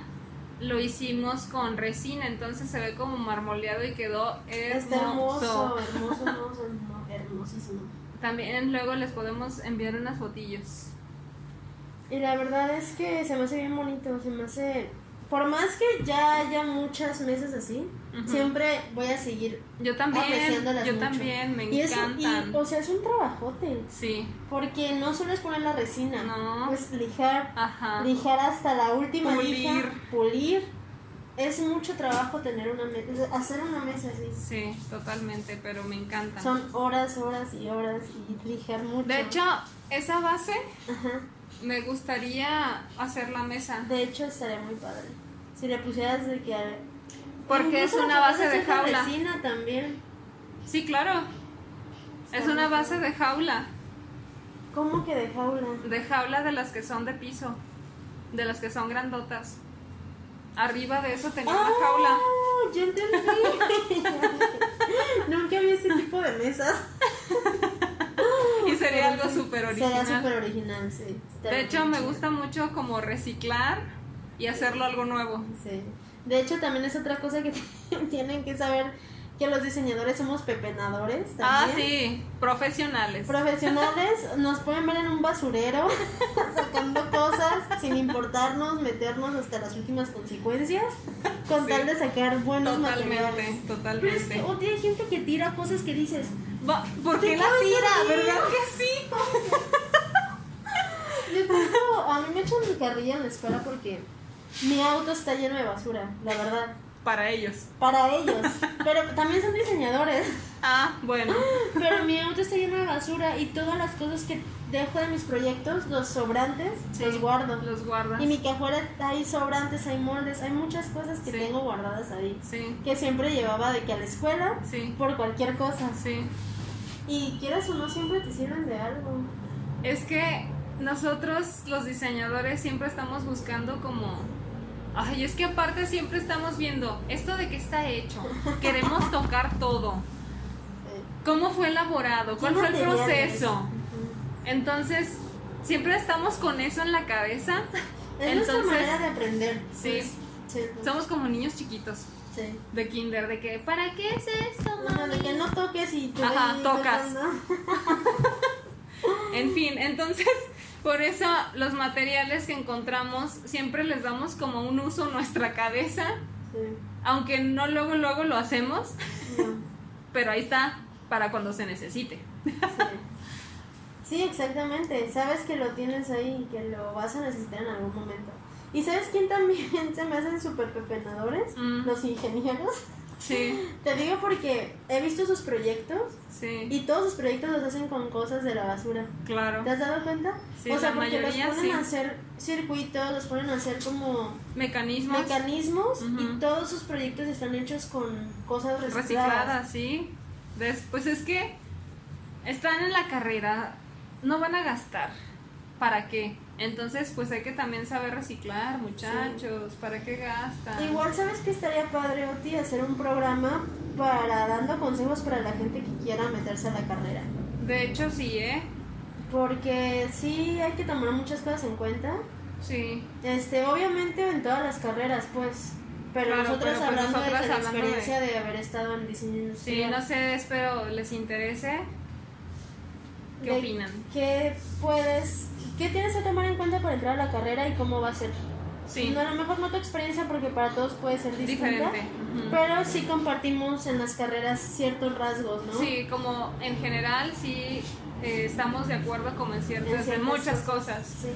lo hicimos con resina, entonces se ve como marmoleado y quedó hermoso. hermoso, hermoso, hermoso, hermosísimo. También luego les podemos enviar unas fotillos. Y la verdad es que se me hace bien bonito, se me hace... Por más que ya haya muchas mesas así, Ujú. siempre voy a seguir Yo también, yo mucho. también, me y es encantan. y, o sea, es un trabajote, Sí, porque no solo es poner la resina, No. pues lijar, ajá. lijar hasta la última Pulir. lija, pulir. Es mucho trabajo tener una mesa, hacer una mesa así. Sí, totalmente, pero me encantan. Son horas, horas y horas y lijar mucho. De hecho, esa base Ajá. me gustaría hacer la mesa. De hecho, estaría muy padre. Si le pusieras de que... Porque es una base de jaula. resina también. Sí, claro. Es una base de jaula. ¿Cómo que de jaula? De jaula de las que son de piso. De las que son grandotas. Arriba de eso tenía una jaula. ¡Ah! Ya entendí. Nunca vi ese tipo de mesas. Y sería algo súper Sería original. súper original, sí. De hecho, me chido. gusta mucho como reciclar y hacerlo algo nuevo. Sí. De hecho, también es otra cosa que tienen que saber que los diseñadores somos pepenadores. Ah, también. sí, profesionales. Profesionales nos pueden ver en un basurero sacando cosas sin importarnos, meternos hasta las últimas consecuencias con Sí. tal de sacar buenos Totalmente, materiales. Que totalmente. o hay gente que tira cosas que dices, Va- ¿Por ¿Te qué la tira? ¿Verdad que sí? yo tengo, a mí me echan mi carrilla en la escuela porque mi auto está lleno de basura, la verdad. Para ellos. Para ellos. Pero también son diseñadores. Ah, bueno. Pero mi auto está lleno de basura y todas las cosas que dejo de mis proyectos, los sobrantes, Sí, los guardo. Los guardas. Y mi cajuela hay sobrantes, hay moldes, hay muchas cosas que Sí. tengo guardadas ahí. Sí, Que siempre llevaba de que a la escuela sí, por cualquier cosa. sí. Y quieras o no, siempre te sirven de algo. Es que nosotros los diseñadores siempre estamos buscando como... Ay, es que aparte siempre estamos viendo esto de qué está hecho. Queremos tocar todo. ¿Cómo fue elaborado? ¿Cuál ¿qué fue el proceso? Entonces, siempre estamos con eso en la cabeza. Es nuestra Entonces, manera de aprender. sí. pues, sí, pues, Somos como niños chiquitos sí. de kinder, de que, ¿para qué es esto, No, mami? de que no toques y te Ajá, tocas. En fin, entonces, por eso los materiales que encontramos siempre les damos como un uso a nuestra cabeza, Sí, aunque no luego, luego lo hacemos, no. pero ahí está para cuando se necesite. Sí. Sí, exactamente. Sabes que lo tienes ahí y que lo vas a necesitar en algún momento. ¿Y sabes quién también se me hacen súper pepenadores? Mm. Los ingenieros. Sí, Te digo porque he visto sus proyectos sí, y todos sus proyectos los hacen con cosas de la basura. claro. ¿Te has dado cuenta? Sí, o sea, la porque mayoría los ponen sí. a hacer circuitos, los ponen a hacer como Mecanismos mecanismos y todos sus proyectos están hechos con cosas recicladas. recicladas, sí. Pues es que están en la carrera, no van a gastar. ¿Para qué? Entonces, pues hay que también saber reciclar, muchachos. ¿Para qué gastan? Igual, ¿sabes que estaría padre, Oti? Hacer un programa para dando consejos para la gente que quiera meterse a la carrera. De hecho, sí, ¿eh? Porque sí hay que tomar muchas cosas en cuenta. Sí. Este, obviamente en todas las carreras, pues. Pero Claro, pero pues hablando nosotras la hablando de- experiencia de... haber estado en diseño Sí, industrial. no sé, espero les interese. ¿Qué de opinan? ¿Qué puedes, qué tienes que tomar en cuenta para entrar a la carrera y cómo va a ser? Sí, No, a lo mejor no tu experiencia porque para todos puede ser distinta. diferente. Ujú. Pero sí compartimos en las carreras ciertos rasgos, ¿no? Sí, como en general sí eh, estamos de acuerdo como en ciertas, En en, ciertas muchas cosas. cosas. Sí.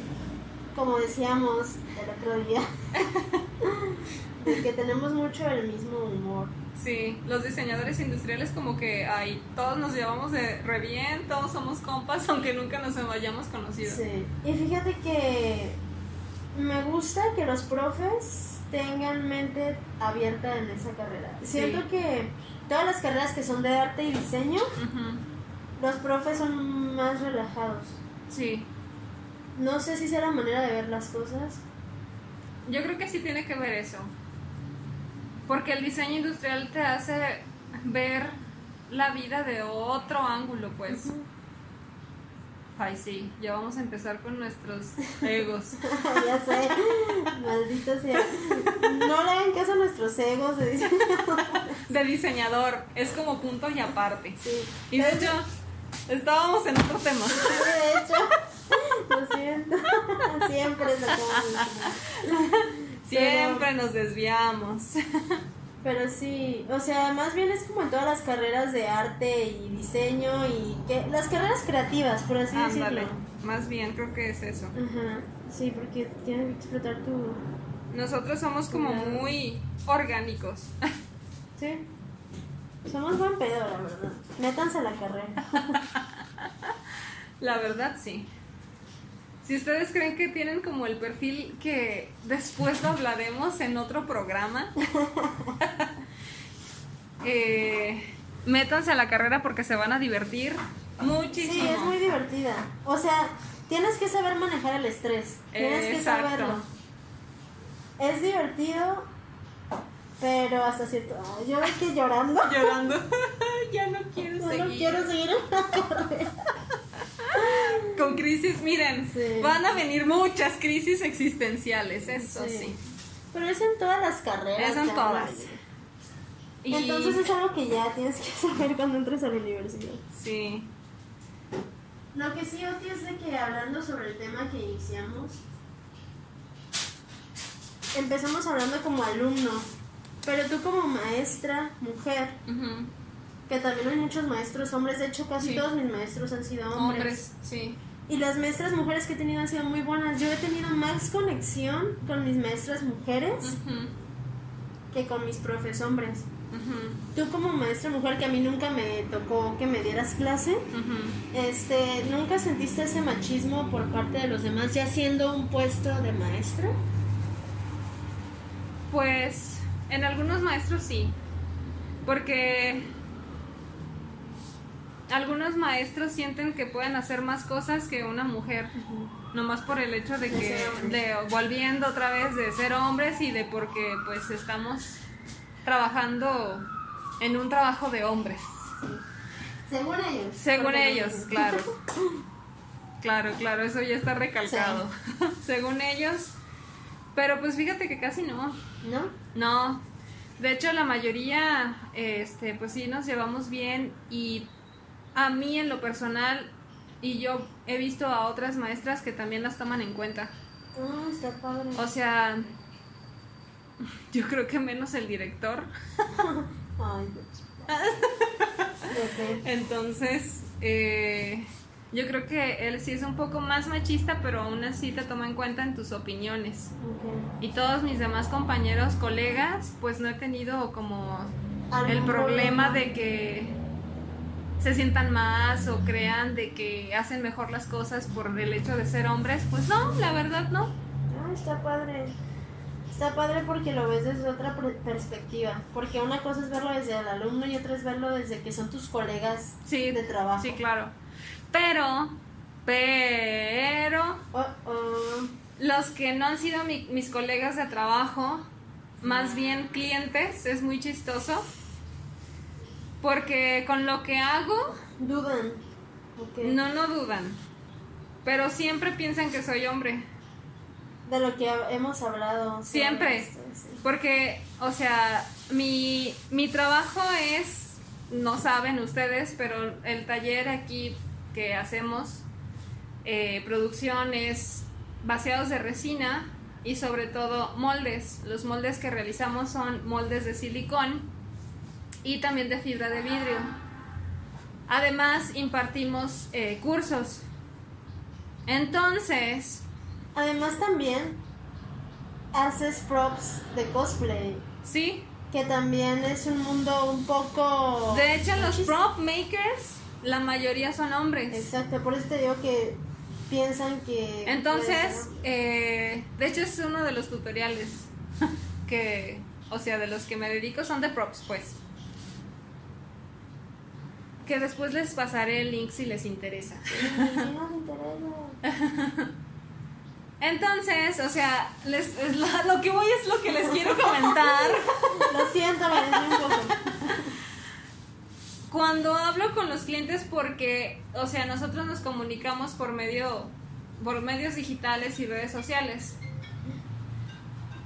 Como decíamos el otro día, de que tenemos mucho el mismo humor. Sí, los diseñadores industriales como que ay, todos nos llevamos de re bien, todos somos compas, aunque nunca nos hayamos conocido. Sí. Y fíjate que me gusta que los profes tengan mente abierta en esa carrera. Siento que todas las carreras que son de arte y diseño, los profes son más relajados. Sí, No sé si sea la manera de ver las cosas. yo creo que sí tiene que ver eso. Porque el diseño industrial te hace ver la vida de otro ángulo, pues. Ay, sí, ya vamos a empezar con nuestros egos. ya sé, maldito sea. No le hagan caso a nuestros egos de diseño. De diseñador, es como punto y aparte. Sí. Y de hecho, estábamos en otro tema. De hecho, lo siento. Siempre sacamos Siempre nos desviamos. Pero sí, o sea, más bien es como en todas las carreras de arte y diseño y que las carreras creativas, por así Ándale, decirlo. más bien creo que es eso. Ajá, sí, porque tienes que explotar tu... Nosotros somos como muy orgánicos. Sí. Somos buen pedo, la verdad. Métanse a la carrera. La verdad, sí. Si ustedes creen que tienen como el perfil que después lo hablaremos en otro programa, eh, métanse a la carrera porque se van a divertir muchísimo. Sí, es muy divertida. O sea, tienes que saber manejar el estrés. Tienes que Exacto. saberlo. Es divertido, pero hasta cierto... Yo estoy llorando. Llorando. ya no quiero No, seguir. no quiero seguir en la carrera. Crisis, miren, Sí. van a venir muchas crisis existenciales, eso sí. Sí. Pero es en todas las carreras. Es en todas. Y- Entonces es algo que ya tienes que saber cuando entres a la universidad. Sí. Lo que sí, Oti, es de que hablando sobre el tema que iniciamos, empezamos hablando como alumno, pero tú como maestra, mujer, que también hay muchos maestros hombres, de hecho casi Sí. todos mis maestros han sido hombres. Hombres, sí. Y las maestras mujeres que he tenido han sido muy buenas. Yo he tenido más conexión con mis maestras mujeres que con mis profes hombres. Tú como maestra mujer que a mí nunca me tocó que me dieras clase, este, ¿nunca sentiste ese machismo por parte de los demás ya siendo un puesto de maestra? Pues en algunos maestros sí, porque algunos maestros sienten que pueden hacer más cosas que una mujer, nomás por el hecho de que, de volviendo otra vez de ser hombres y de porque pues estamos trabajando en un trabajo de hombres, Según ellos. según ellos, claro. Claro, claro, eso ya está recalcado. según ellos. Pero pues fíjate que casi no. ¿No? No, de hecho la mayoría, este, pues sí nos llevamos bien y a mí en lo personal y yo he visto a otras maestras que también las toman en cuenta. Ah, está padre. O sea, yo creo que menos el director. Ay. Entonces, eh, yo creo que él sí es un poco más machista, pero aún así te toma en cuenta en tus opiniones. Y todos mis demás compañeros, colegas, pues no he tenido como ¿Algún el problema de que se sientan más o crean de que hacen mejor las cosas por el hecho de ser hombres, pues no, la verdad no. Ah, está padre. Está padre porque lo ves desde otra per- perspectiva. Porque una cosa es verlo desde el alumno y otra es verlo desde que son tus colegas Sí, de trabajo. sí, claro. Pero, Pero Oh, oh. los que no han sido mi- mis colegas de trabajo, más bien clientes, es muy chistoso. Porque con lo que hago, Dudan. No, no dudan. Pero siempre piensan que soy hombre. De lo que hemos hablado. Siempre. esto, sí. Porque, o sea, mi, mi trabajo es, no saben ustedes, pero el taller aquí que hacemos, eh, producción es vaciados de resina y sobre todo moldes. Los moldes que realizamos son moldes de silicón y también de fibra de vidrio. Además, impartimos eh, cursos. Entonces, Además también haces props de cosplay. sí, Que también es un mundo un poco... De hecho, los prop makers, la mayoría son hombres. Exacto, por eso te digo que piensan que... Entonces, eh, de hecho es uno de los tutoriales que, o sea, de los que me dedico son de props, pues. Que después les pasaré el link si les interesa. ser- Sí, sí nos interesa. Entonces, o sea, les, es lo, lo que voy es lo que les quiero comentar. Lo siento, me un poco. Cuando hablo con los clientes porque, o sea, nosotros nos comunicamos por medio por medios digitales y redes sociales.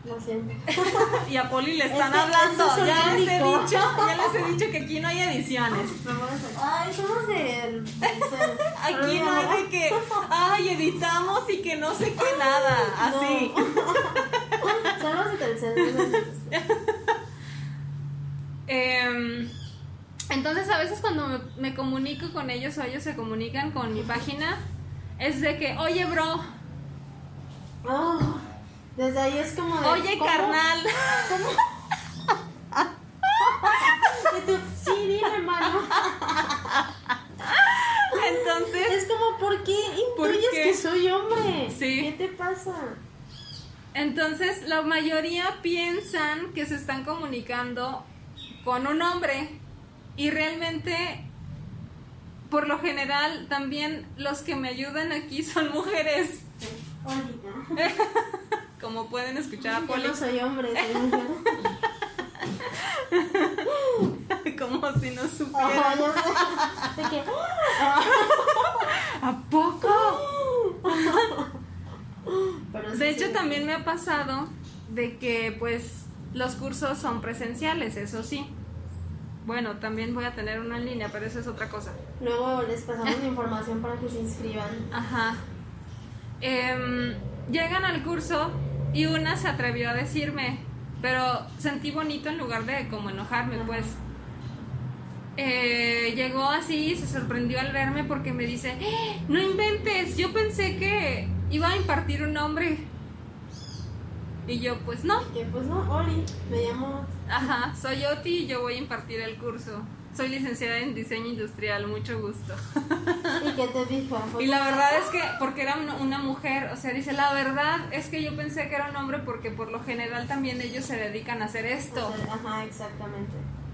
Lo siento. Y a Poli le están Es que hablando. es Ya les he dicho, ya les he dicho que aquí no hay ediciones. Ay, somos cel. Aquí no hay de que, ay, editamos y que no sé qué nada. Así. Somos de de- Em, entonces a veces cuando me, me comunico con ellos o ellos se comunican con mi página, es de que, oye bro, Oh, desde ahí es como de... oye ¿cómo? carnal. Y tú, sí, dime, hermano. Entonces, Es como, ¿por qué ¿Por intuyes qué? que soy hombre? Sí. ¿Qué te pasa? entonces la mayoría piensan que se están comunicando con un hombre y realmente, por lo general, también los que me ayudan aquí son mujeres, Oye, como pueden escuchar a yo Poli, no soy hombre, soy mujer. como si no supieran. ¿A poco? pero sí, De hecho, sí. también me ha pasado de que, pues, los cursos son presenciales, eso sí. Bueno, también voy a tener uno en línea, pero eso es otra cosa. Luego les pasamos la información para que se inscriban. Ajá. Em, llegan al curso y una se atrevió a decirme, pero sentí bonito en lugar de como enojarme, Ajá. pues. Eh, llegó así, se sorprendió al verme porque me dice, "¡Eh! no inventes, yo pensé que iba a impartir un nombre. Y yo, pues no, Que pues no, Oli, me llamo. ajá, soy Oti y yo voy a impartir el curso. Soy licenciada en diseño industrial, mucho gusto. ¿Y qué te dijo? Y la verdad es que, porque era una- mujer, o sea, dice, la verdad es que yo pensé que era un hombre porque por lo general también ellos se dedican a hacer esto. Ajá, exactamente.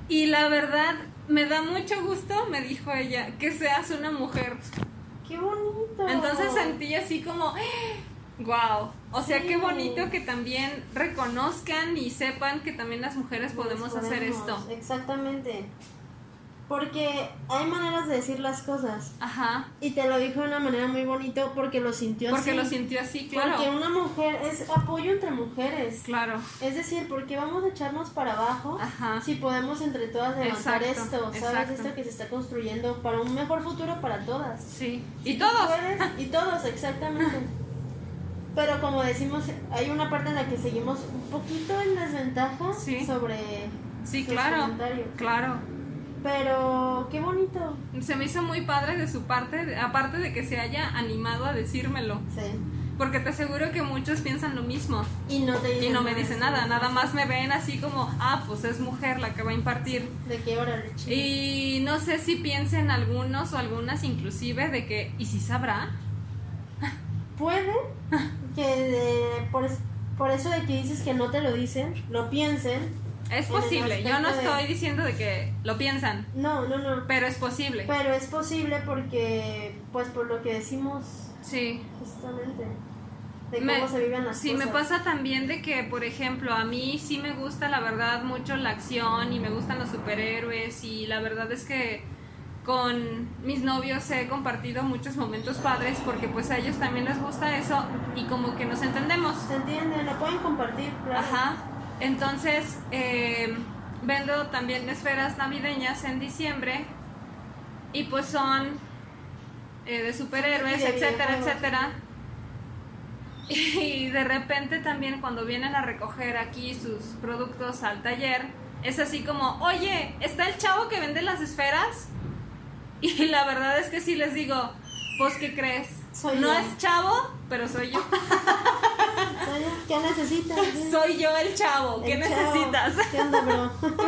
Y la verdad, me da mucho gusto, me dijo ella, que seas una mujer. ¡Qué bonito! Entonces sentí así como, wow. O sea, Sí. qué bonito que también reconozcan y sepan que también las mujeres podemos hacer esto. Exactamente. Porque hay maneras de decir las cosas. Ajá. Y te lo dijo de una manera muy bonito porque lo sintió Porque así. lo sintió así, claro. Porque una mujer es apoyo entre mujeres. Claro. Es decir, porque vamos a echarnos para abajo Ajá. si podemos entre todas levantar Exacto, esto, ¿sabes? exacto. Esto que se está construyendo para un mejor futuro para todas. Sí. Si Y todos. puedes, y todos, exactamente. Pero como decimos, hay una parte en la que seguimos un poquito en desventaja Sí. sobre Sí, claro. Claro. Pero qué bonito. Se me hizo muy padre de su parte, aparte de que se haya animado a decírmelo. Sí. Porque te aseguro que muchos piensan lo mismo. Y no te Y dicen no me dicen nada, nada más me ven así como, ah, pues es mujer la que va a impartir. De qué hora chido. Y no sé si piensen algunos o algunas inclusive de que, ¿y si sabrá? Puede que de- por, por eso de que dices que no te lo dicen, lo piensen Es posible, yo no de- estoy diciendo de que lo piensan, No, no, no. pero es posible. Pero es posible porque, pues por lo que decimos Sí. justamente, de Me- cómo se viven las sí, cosas. me pasa también de que, por ejemplo, a mí sí me gusta la verdad mucho la acción y me gustan los superhéroes y la verdad es que con mis novios he compartido muchos momentos padres porque pues a ellos también les gusta eso y como que nos entendemos. Se entiende, lo pueden compartir, claro. Ajá. Entonces, eh, vendo también esferas navideñas en diciembre y pues son eh, de superhéroes, de etcétera, etcétera. Y de repente también cuando vienen a recoger aquí sus productos al taller, es así como, oye, ¿está el chavo que vende las esferas? Y la verdad es que sí les digo, pues ¿qué crees? Soy no yo. es chavo, pero soy yo. Oye, ¿Qué necesitas? Soy yo el chavo. ¿Qué El chavo. necesitas? ¿Qué onda, bro?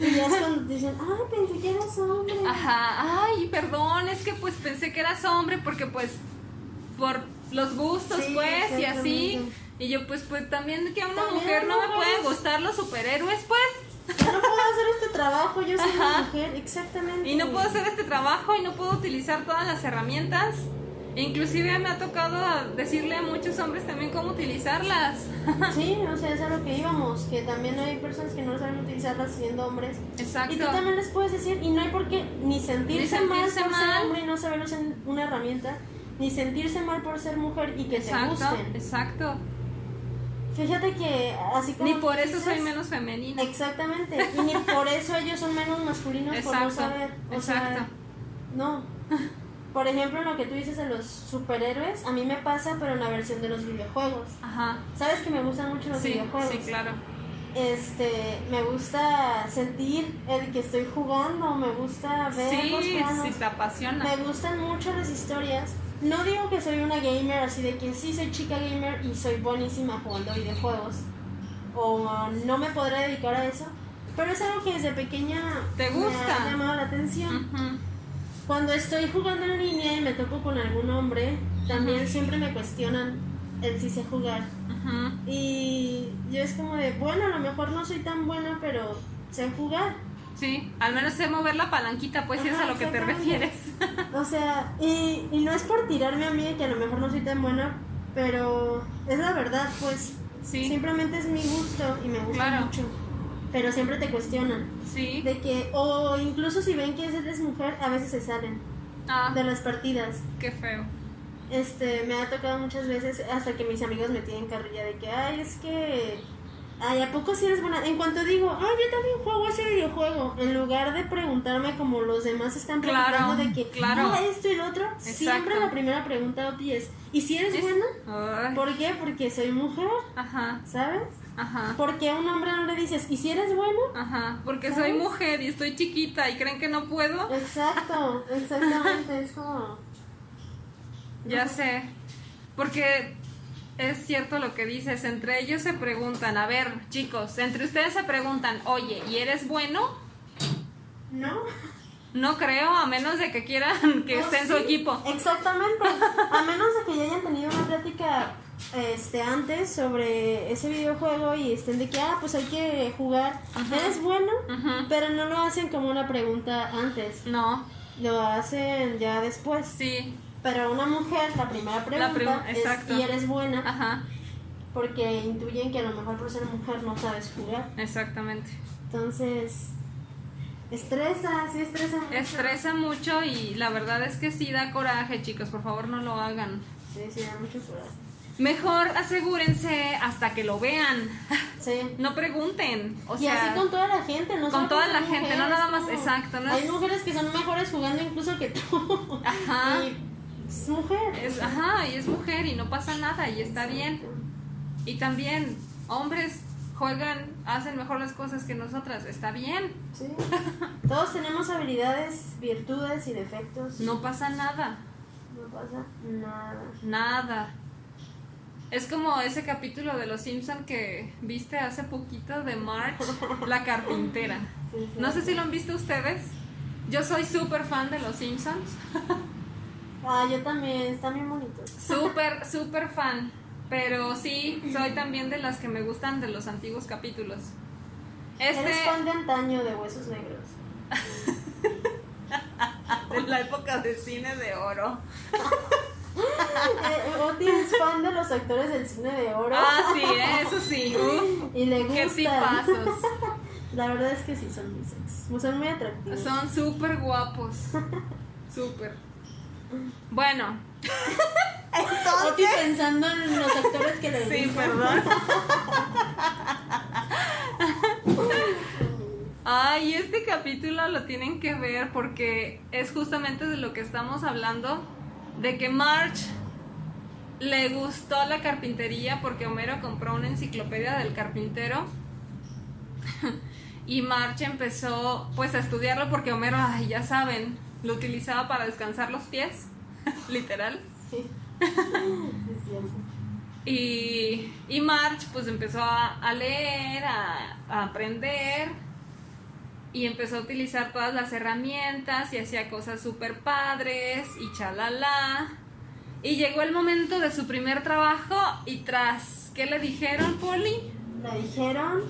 y ya es cuando te dicen, ah, pensé que eras hombre. Ajá, ay, perdón, es que pues pensé que eras hombre porque pues por los gustos Sí, pues y así. Y yo pues pues también que a una También mujer no me pueden gustar los superhéroes pues. Yo no puedo hacer este trabajo, yo soy una mujer, exactamente. Y no puedo hacer este trabajo y no puedo utilizar todas las herramientas. E Inclusive me ha tocado decirle a muchos hombres también cómo utilizarlas. Sí, o sea, es a lo que íbamos, que también hay personas que no saben utilizarlas siendo hombres. Exacto. Y tú también les puedes decir, y no hay por qué ni sentirse, Ni mal por ser hombre y no saber usar una herramienta, ni sentirse mal por ser mujer y que te Exacto, gusten. exacto. Fíjate que así como Ni por eso dices, soy menos femenina. Exactamente, y ni por eso ellos son menos masculinos por no Exacto, saber. O exacto. sea, no. Por ejemplo, lo que tú dices de los superhéroes, a mí me pasa, pero en la versión de los videojuegos. Ajá. ¿Sabes que me gustan mucho los Sí, videojuegos? sí, claro. Este, me gusta sentir el que estoy jugando, me gusta ver los Sí, planos. sí te apasiona. Me gustan mucho las historias. No digo que soy una gamer así de que sí soy chica gamer y soy buenísima jugando videojuegos. O no me podré dedicar a eso. Pero es algo que desde pequeña ¿Te me gusta? ha llamado la atención. Cuando estoy jugando en línea y me topo con algún hombre, también siempre me cuestionan el si sé jugar. Y yo es como de, bueno, a lo mejor no soy tan buena, pero sé jugar. Sí, al menos sé mover la palanquita, pues si es a lo que te refieres. O sea, y, y no es por tirarme a mí, que a lo mejor no soy tan buena, pero es la verdad, pues. Sí, Simplemente es mi gusto y me gusta Claro. mucho. Pero siempre te cuestionan. sí. De que, o incluso si ven que eres mujer, a veces se salen Ah, de las partidas. qué feo. Este, me ha tocado muchas veces hasta que mis amigos me tienen carrilla de que, ay, es que, ay, ¿a poco si eres buena? En cuanto digo, ay, yo también juego ese videojuego, en lugar de preguntarme como los demás están Claro, preguntando de que, claro. ah, esto y lo otro, siempre la primera pregunta obvia es, ¿y si eres Es- buena? Ay, ¿Por qué? Porque soy mujer, Ajá, ¿sabes? ajá. Porque a un hombre no le dices, ¿y si eres bueno? Ajá, porque soy mujer y estoy chiquita y creen que no puedo. Exacto, exactamente, es como... Ya sé. Porque es cierto lo que dices, entre ellos se preguntan, a ver, chicos, entre ustedes se preguntan, oye, ¿y eres bueno? ¿No? No creo, a menos de que quieran que Oh, esté en su equipo. Exactamente. A menos de que ya hayan tenido una plática este antes sobre ese videojuego y estén de que, ah, pues hay que jugar. Ajá. Eres bueno, pero no lo hacen como una pregunta antes. No, Lo hacen ya después. sí, Pero una mujer, la primera pregunta prim- es. ¿y eres buena? ajá, Porque intuyen que a lo mejor por ser mujer no sabes jugar. exactamente. Entonces, estresa, sí estresa mucho. Estresa mucho y la verdad es que sí da coraje, chicos, por favor no lo hagan. Sí, sí, da mucho coraje. Mejor asegúrense hasta que lo vean. Sí. No pregunten. O y sea, así con toda la gente, no con toda la las gente, no mujeres, nada más- exacto, no Hay es- mujeres que son mejores jugando incluso que tú. Ajá. Y es mujer. es, ajá, y es mujer y no pasa nada y está bien. Y también, hombres juegan, hacen mejor las cosas que nosotras, está bien. Sí. Todos tenemos habilidades, virtudes y defectos. No pasa nada, No pasa nada. nada. Es como ese capítulo de Los Simpson que viste hace poquito de Marge, la carpintera. Sí, sí. No sé si lo han visto ustedes. Yo soy súper fan de Los Simpsons. Ah, yo también, están bien bonitos. Súper, súper fan. Pero sí, soy también de las que me gustan de los antiguos capítulos. Este, Eres fan de antaño de Huesos Negros. de la época de cine de oro. Eh, Oti es fan de los actores del cine de oro. Ah, sí, ¿eh? eso sí. Uf, y le qué gustan. tipazos. La verdad es que sí, son muy sexy. Son muy atractivos. Son súper guapos. Súper. Bueno. Oti pensando en los actores que le Sí, perdón. Ay, este capítulo lo tienen que ver porque es justamente de lo que estamos hablando, de que March le gustó la carpintería porque Homero compró una enciclopedia del carpintero y March empezó pues a estudiarlo porque Homero, ay, ya saben, lo utilizaba para descansar los pies, literal. Sí. Y, y March pues empezó a, a leer, a, a aprender y empezó a utilizar todas las herramientas y hacía cosas súper padres y chalala. Y llegó el momento de su primer trabajo y tras, ¿qué le dijeron, Polly? Le dijeron,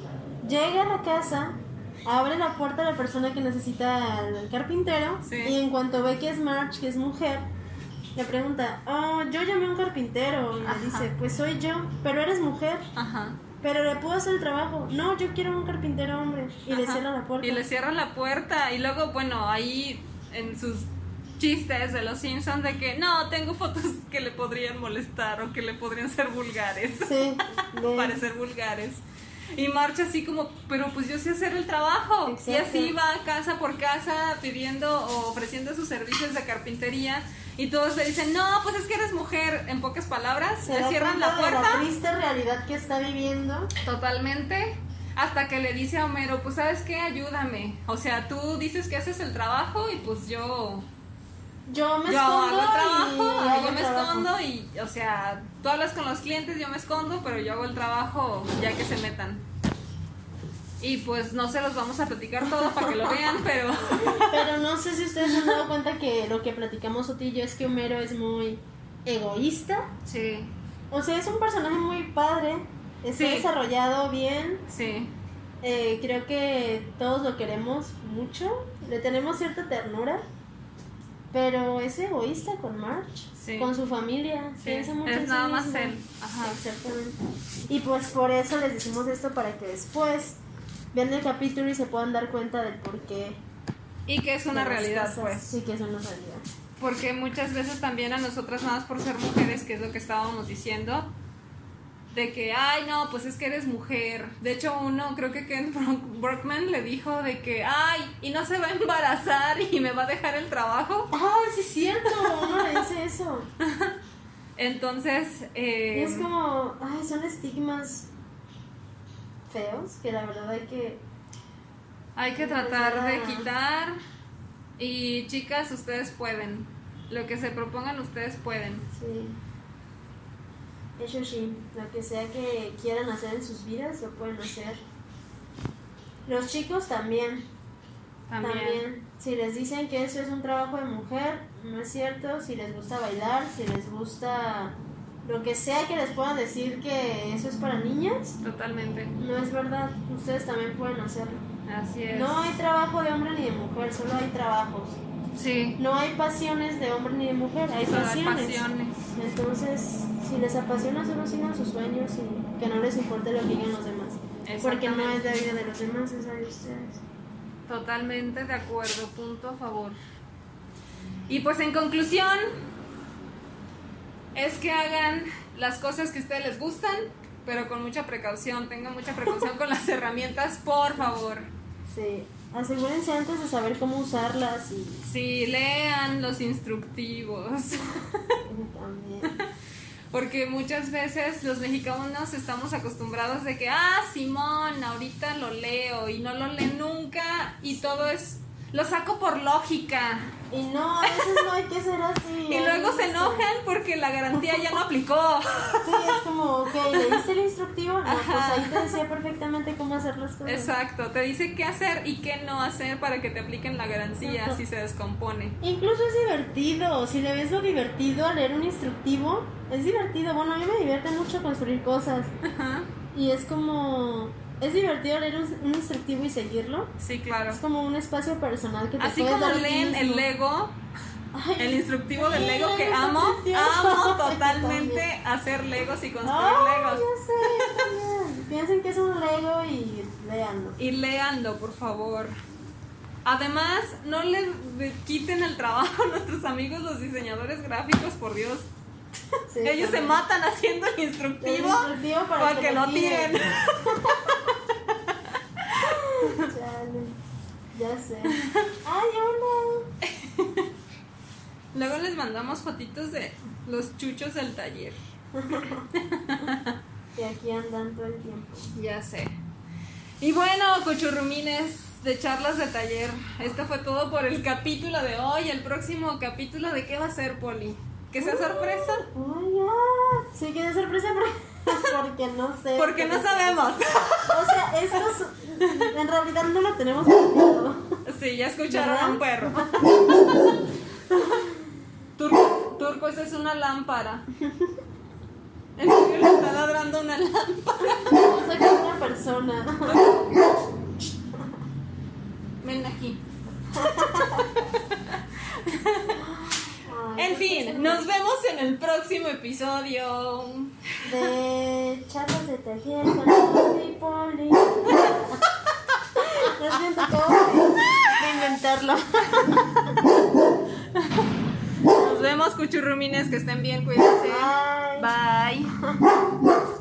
llega a la casa, abre la puerta a la persona que necesita al carpintero Sí. y en cuanto ve que es March, que es mujer, le pregunta, oh, yo llamé a un carpintero y Ajá. le dice, pues soy yo, pero eres mujer, Ajá. pero le puedo hacer el trabajo. No, yo quiero un carpintero hombre y le cierra la puerta. Y le cierran la puerta. Y luego, bueno, ahí en sus chistes de los Simpsons de que no, tengo fotos que le podrían molestar o que le podrían ser vulgares. Sí, de- parecer vulgares. Y marcha así como, pero pues yo sé hacer el trabajo. Y así va casa por casa pidiendo o ofreciendo sus servicios de carpintería. Y todos le dicen, no, pues es que eres mujer. En pocas palabras, se le cierran la de puerta la triste realidad que está viviendo. totalmente. Hasta que le dice a Homero, pues sabes qué, ayúdame. O sea, tú dices que haces el trabajo y pues yo Yo me yo escondo hago el trabajo, y hago yo el me trabajo. escondo y, o sea, tú hablas con los clientes, yo me escondo, pero yo hago el trabajo ya que se metan. Y pues no se los vamos a platicar todo para que lo vean, pero Pero no sé si ustedes se han dado cuenta que lo que platicamos Oti y yo es que Homero es muy egoísta. sí, O sea, es un personaje muy padre. Está Sí. desarrollado bien. sí, eh, creo que todos lo queremos mucho. Le tenemos cierta ternura. Pero es egoísta con March. Sí. Con su familia. sí, Piensa mucho en es sí nada más mismo. él. Ajá. Exactamente. Y pues por eso les decimos esto para que después vean el capítulo y se puedan dar cuenta del por qué. Y que es una realidad, cosas. pues. Sí, que es una realidad. Porque muchas veces también a nosotras, más por ser mujeres, que es lo que estábamos diciendo, de que, ay, no, pues es que eres mujer. De hecho, uno, creo que Ken Brock- Brockman le dijo de que, ay, y no se va a embarazar y me va a dejar el trabajo. ¡Ah, sí es cierto! Uno le dice eso. Entonces, eh, es como, ay, son estigmas feos que la verdad hay que... hay que tratar de quitar. Y chicas, ustedes pueden. Lo que se propongan, ustedes pueden. Sí. Eso sí, lo que sea que quieran hacer en sus vidas, lo pueden hacer. Los chicos también. También. También. Si les dicen que eso es un trabajo de mujer, no es cierto. Si les gusta bailar, si les gusta lo que sea que les puedan decir que eso es para niñas, Totalmente. no es verdad. Ustedes también pueden hacerlo. Así es. No hay trabajo de hombre ni de mujer, solo hay trabajos. Sí. No hay pasiones de hombre ni de mujer, hay Solo hay pasiones. pasiones. Entonces, si les apasiona, solo sigan sus sueños y que no les importe lo que digan los demás. Porque no es la vida de los demás, es la de ustedes. Totalmente de acuerdo, punto a favor. Y pues en conclusión, es que hagan las cosas que a ustedes les gustan, pero con mucha precaución, tengan mucha precaución con las herramientas, por favor. Sí, asegúrense antes de saber cómo usarlas y Sí, lean los instructivos, también. Porque muchas veces los mexicanos estamos acostumbrados de que, ah, Simón, ahorita lo leo y no lo lee nunca y todo es, lo saco por lógica. Y no, a veces no hay que ser así. Y luego se enojan porque la garantía ya no aplicó. Sí, es como ok, ¿leíste el instructivo? No, pues ahí te decía perfectamente cómo hacer las cosas. Exacto, te dice qué hacer y qué no hacer para que te apliquen la garantía Exacto. si se descompone. Incluso es divertido, si le ves lo divertido a leer un instructivo, es divertido. Bueno, a mí me divierte mucho construir cosas. Ajá. Y es como, es divertido leer un, un instructivo y seguirlo. Sí, claro. Es como un espacio personal que te Así como leen el. Lego, Ay, el instructivo del Lego que amo, amo totalmente hacer Legos y construir Ay, Legos. yo sé. Piensen que es un Lego y léanlo. Y léanlo, por favor. Además, no le quiten el trabajo a nuestros amigos los diseñadores gráficos, por Dios. Sí, Ellos se matan haciendo el El instructivo para, para que lo tiren. Chale, ya sé. Ay, hola. Luego les mandamos fotitos de los chuchos del taller. Y aquí andan todo el tiempo. Ya sé. Y bueno, cuchurrumines de charlas de taller. Esto fue todo por el capítulo de hoy. El próximo capítulo de qué va a ser, Poli. ¿Que sea sorpresa? Ay, ya. Sí, que de sorpresa porque no sé. Porque no sabemos. O sea, estos en realidad no lo tenemos planeado. Sí, ya escucharon a un perro. Turco, Turco, esa es una lámpara. En serio le está ladrando una lámpara. O sea, que es una persona. Ven aquí. En fin, nos vemos en el próximo episodio. De charlas de taller con Poli y Poli. Lo siento, acabo de inventarlo. Nos vemos, cuchurrumines, que estén bien, cuídense. Bye. Bye.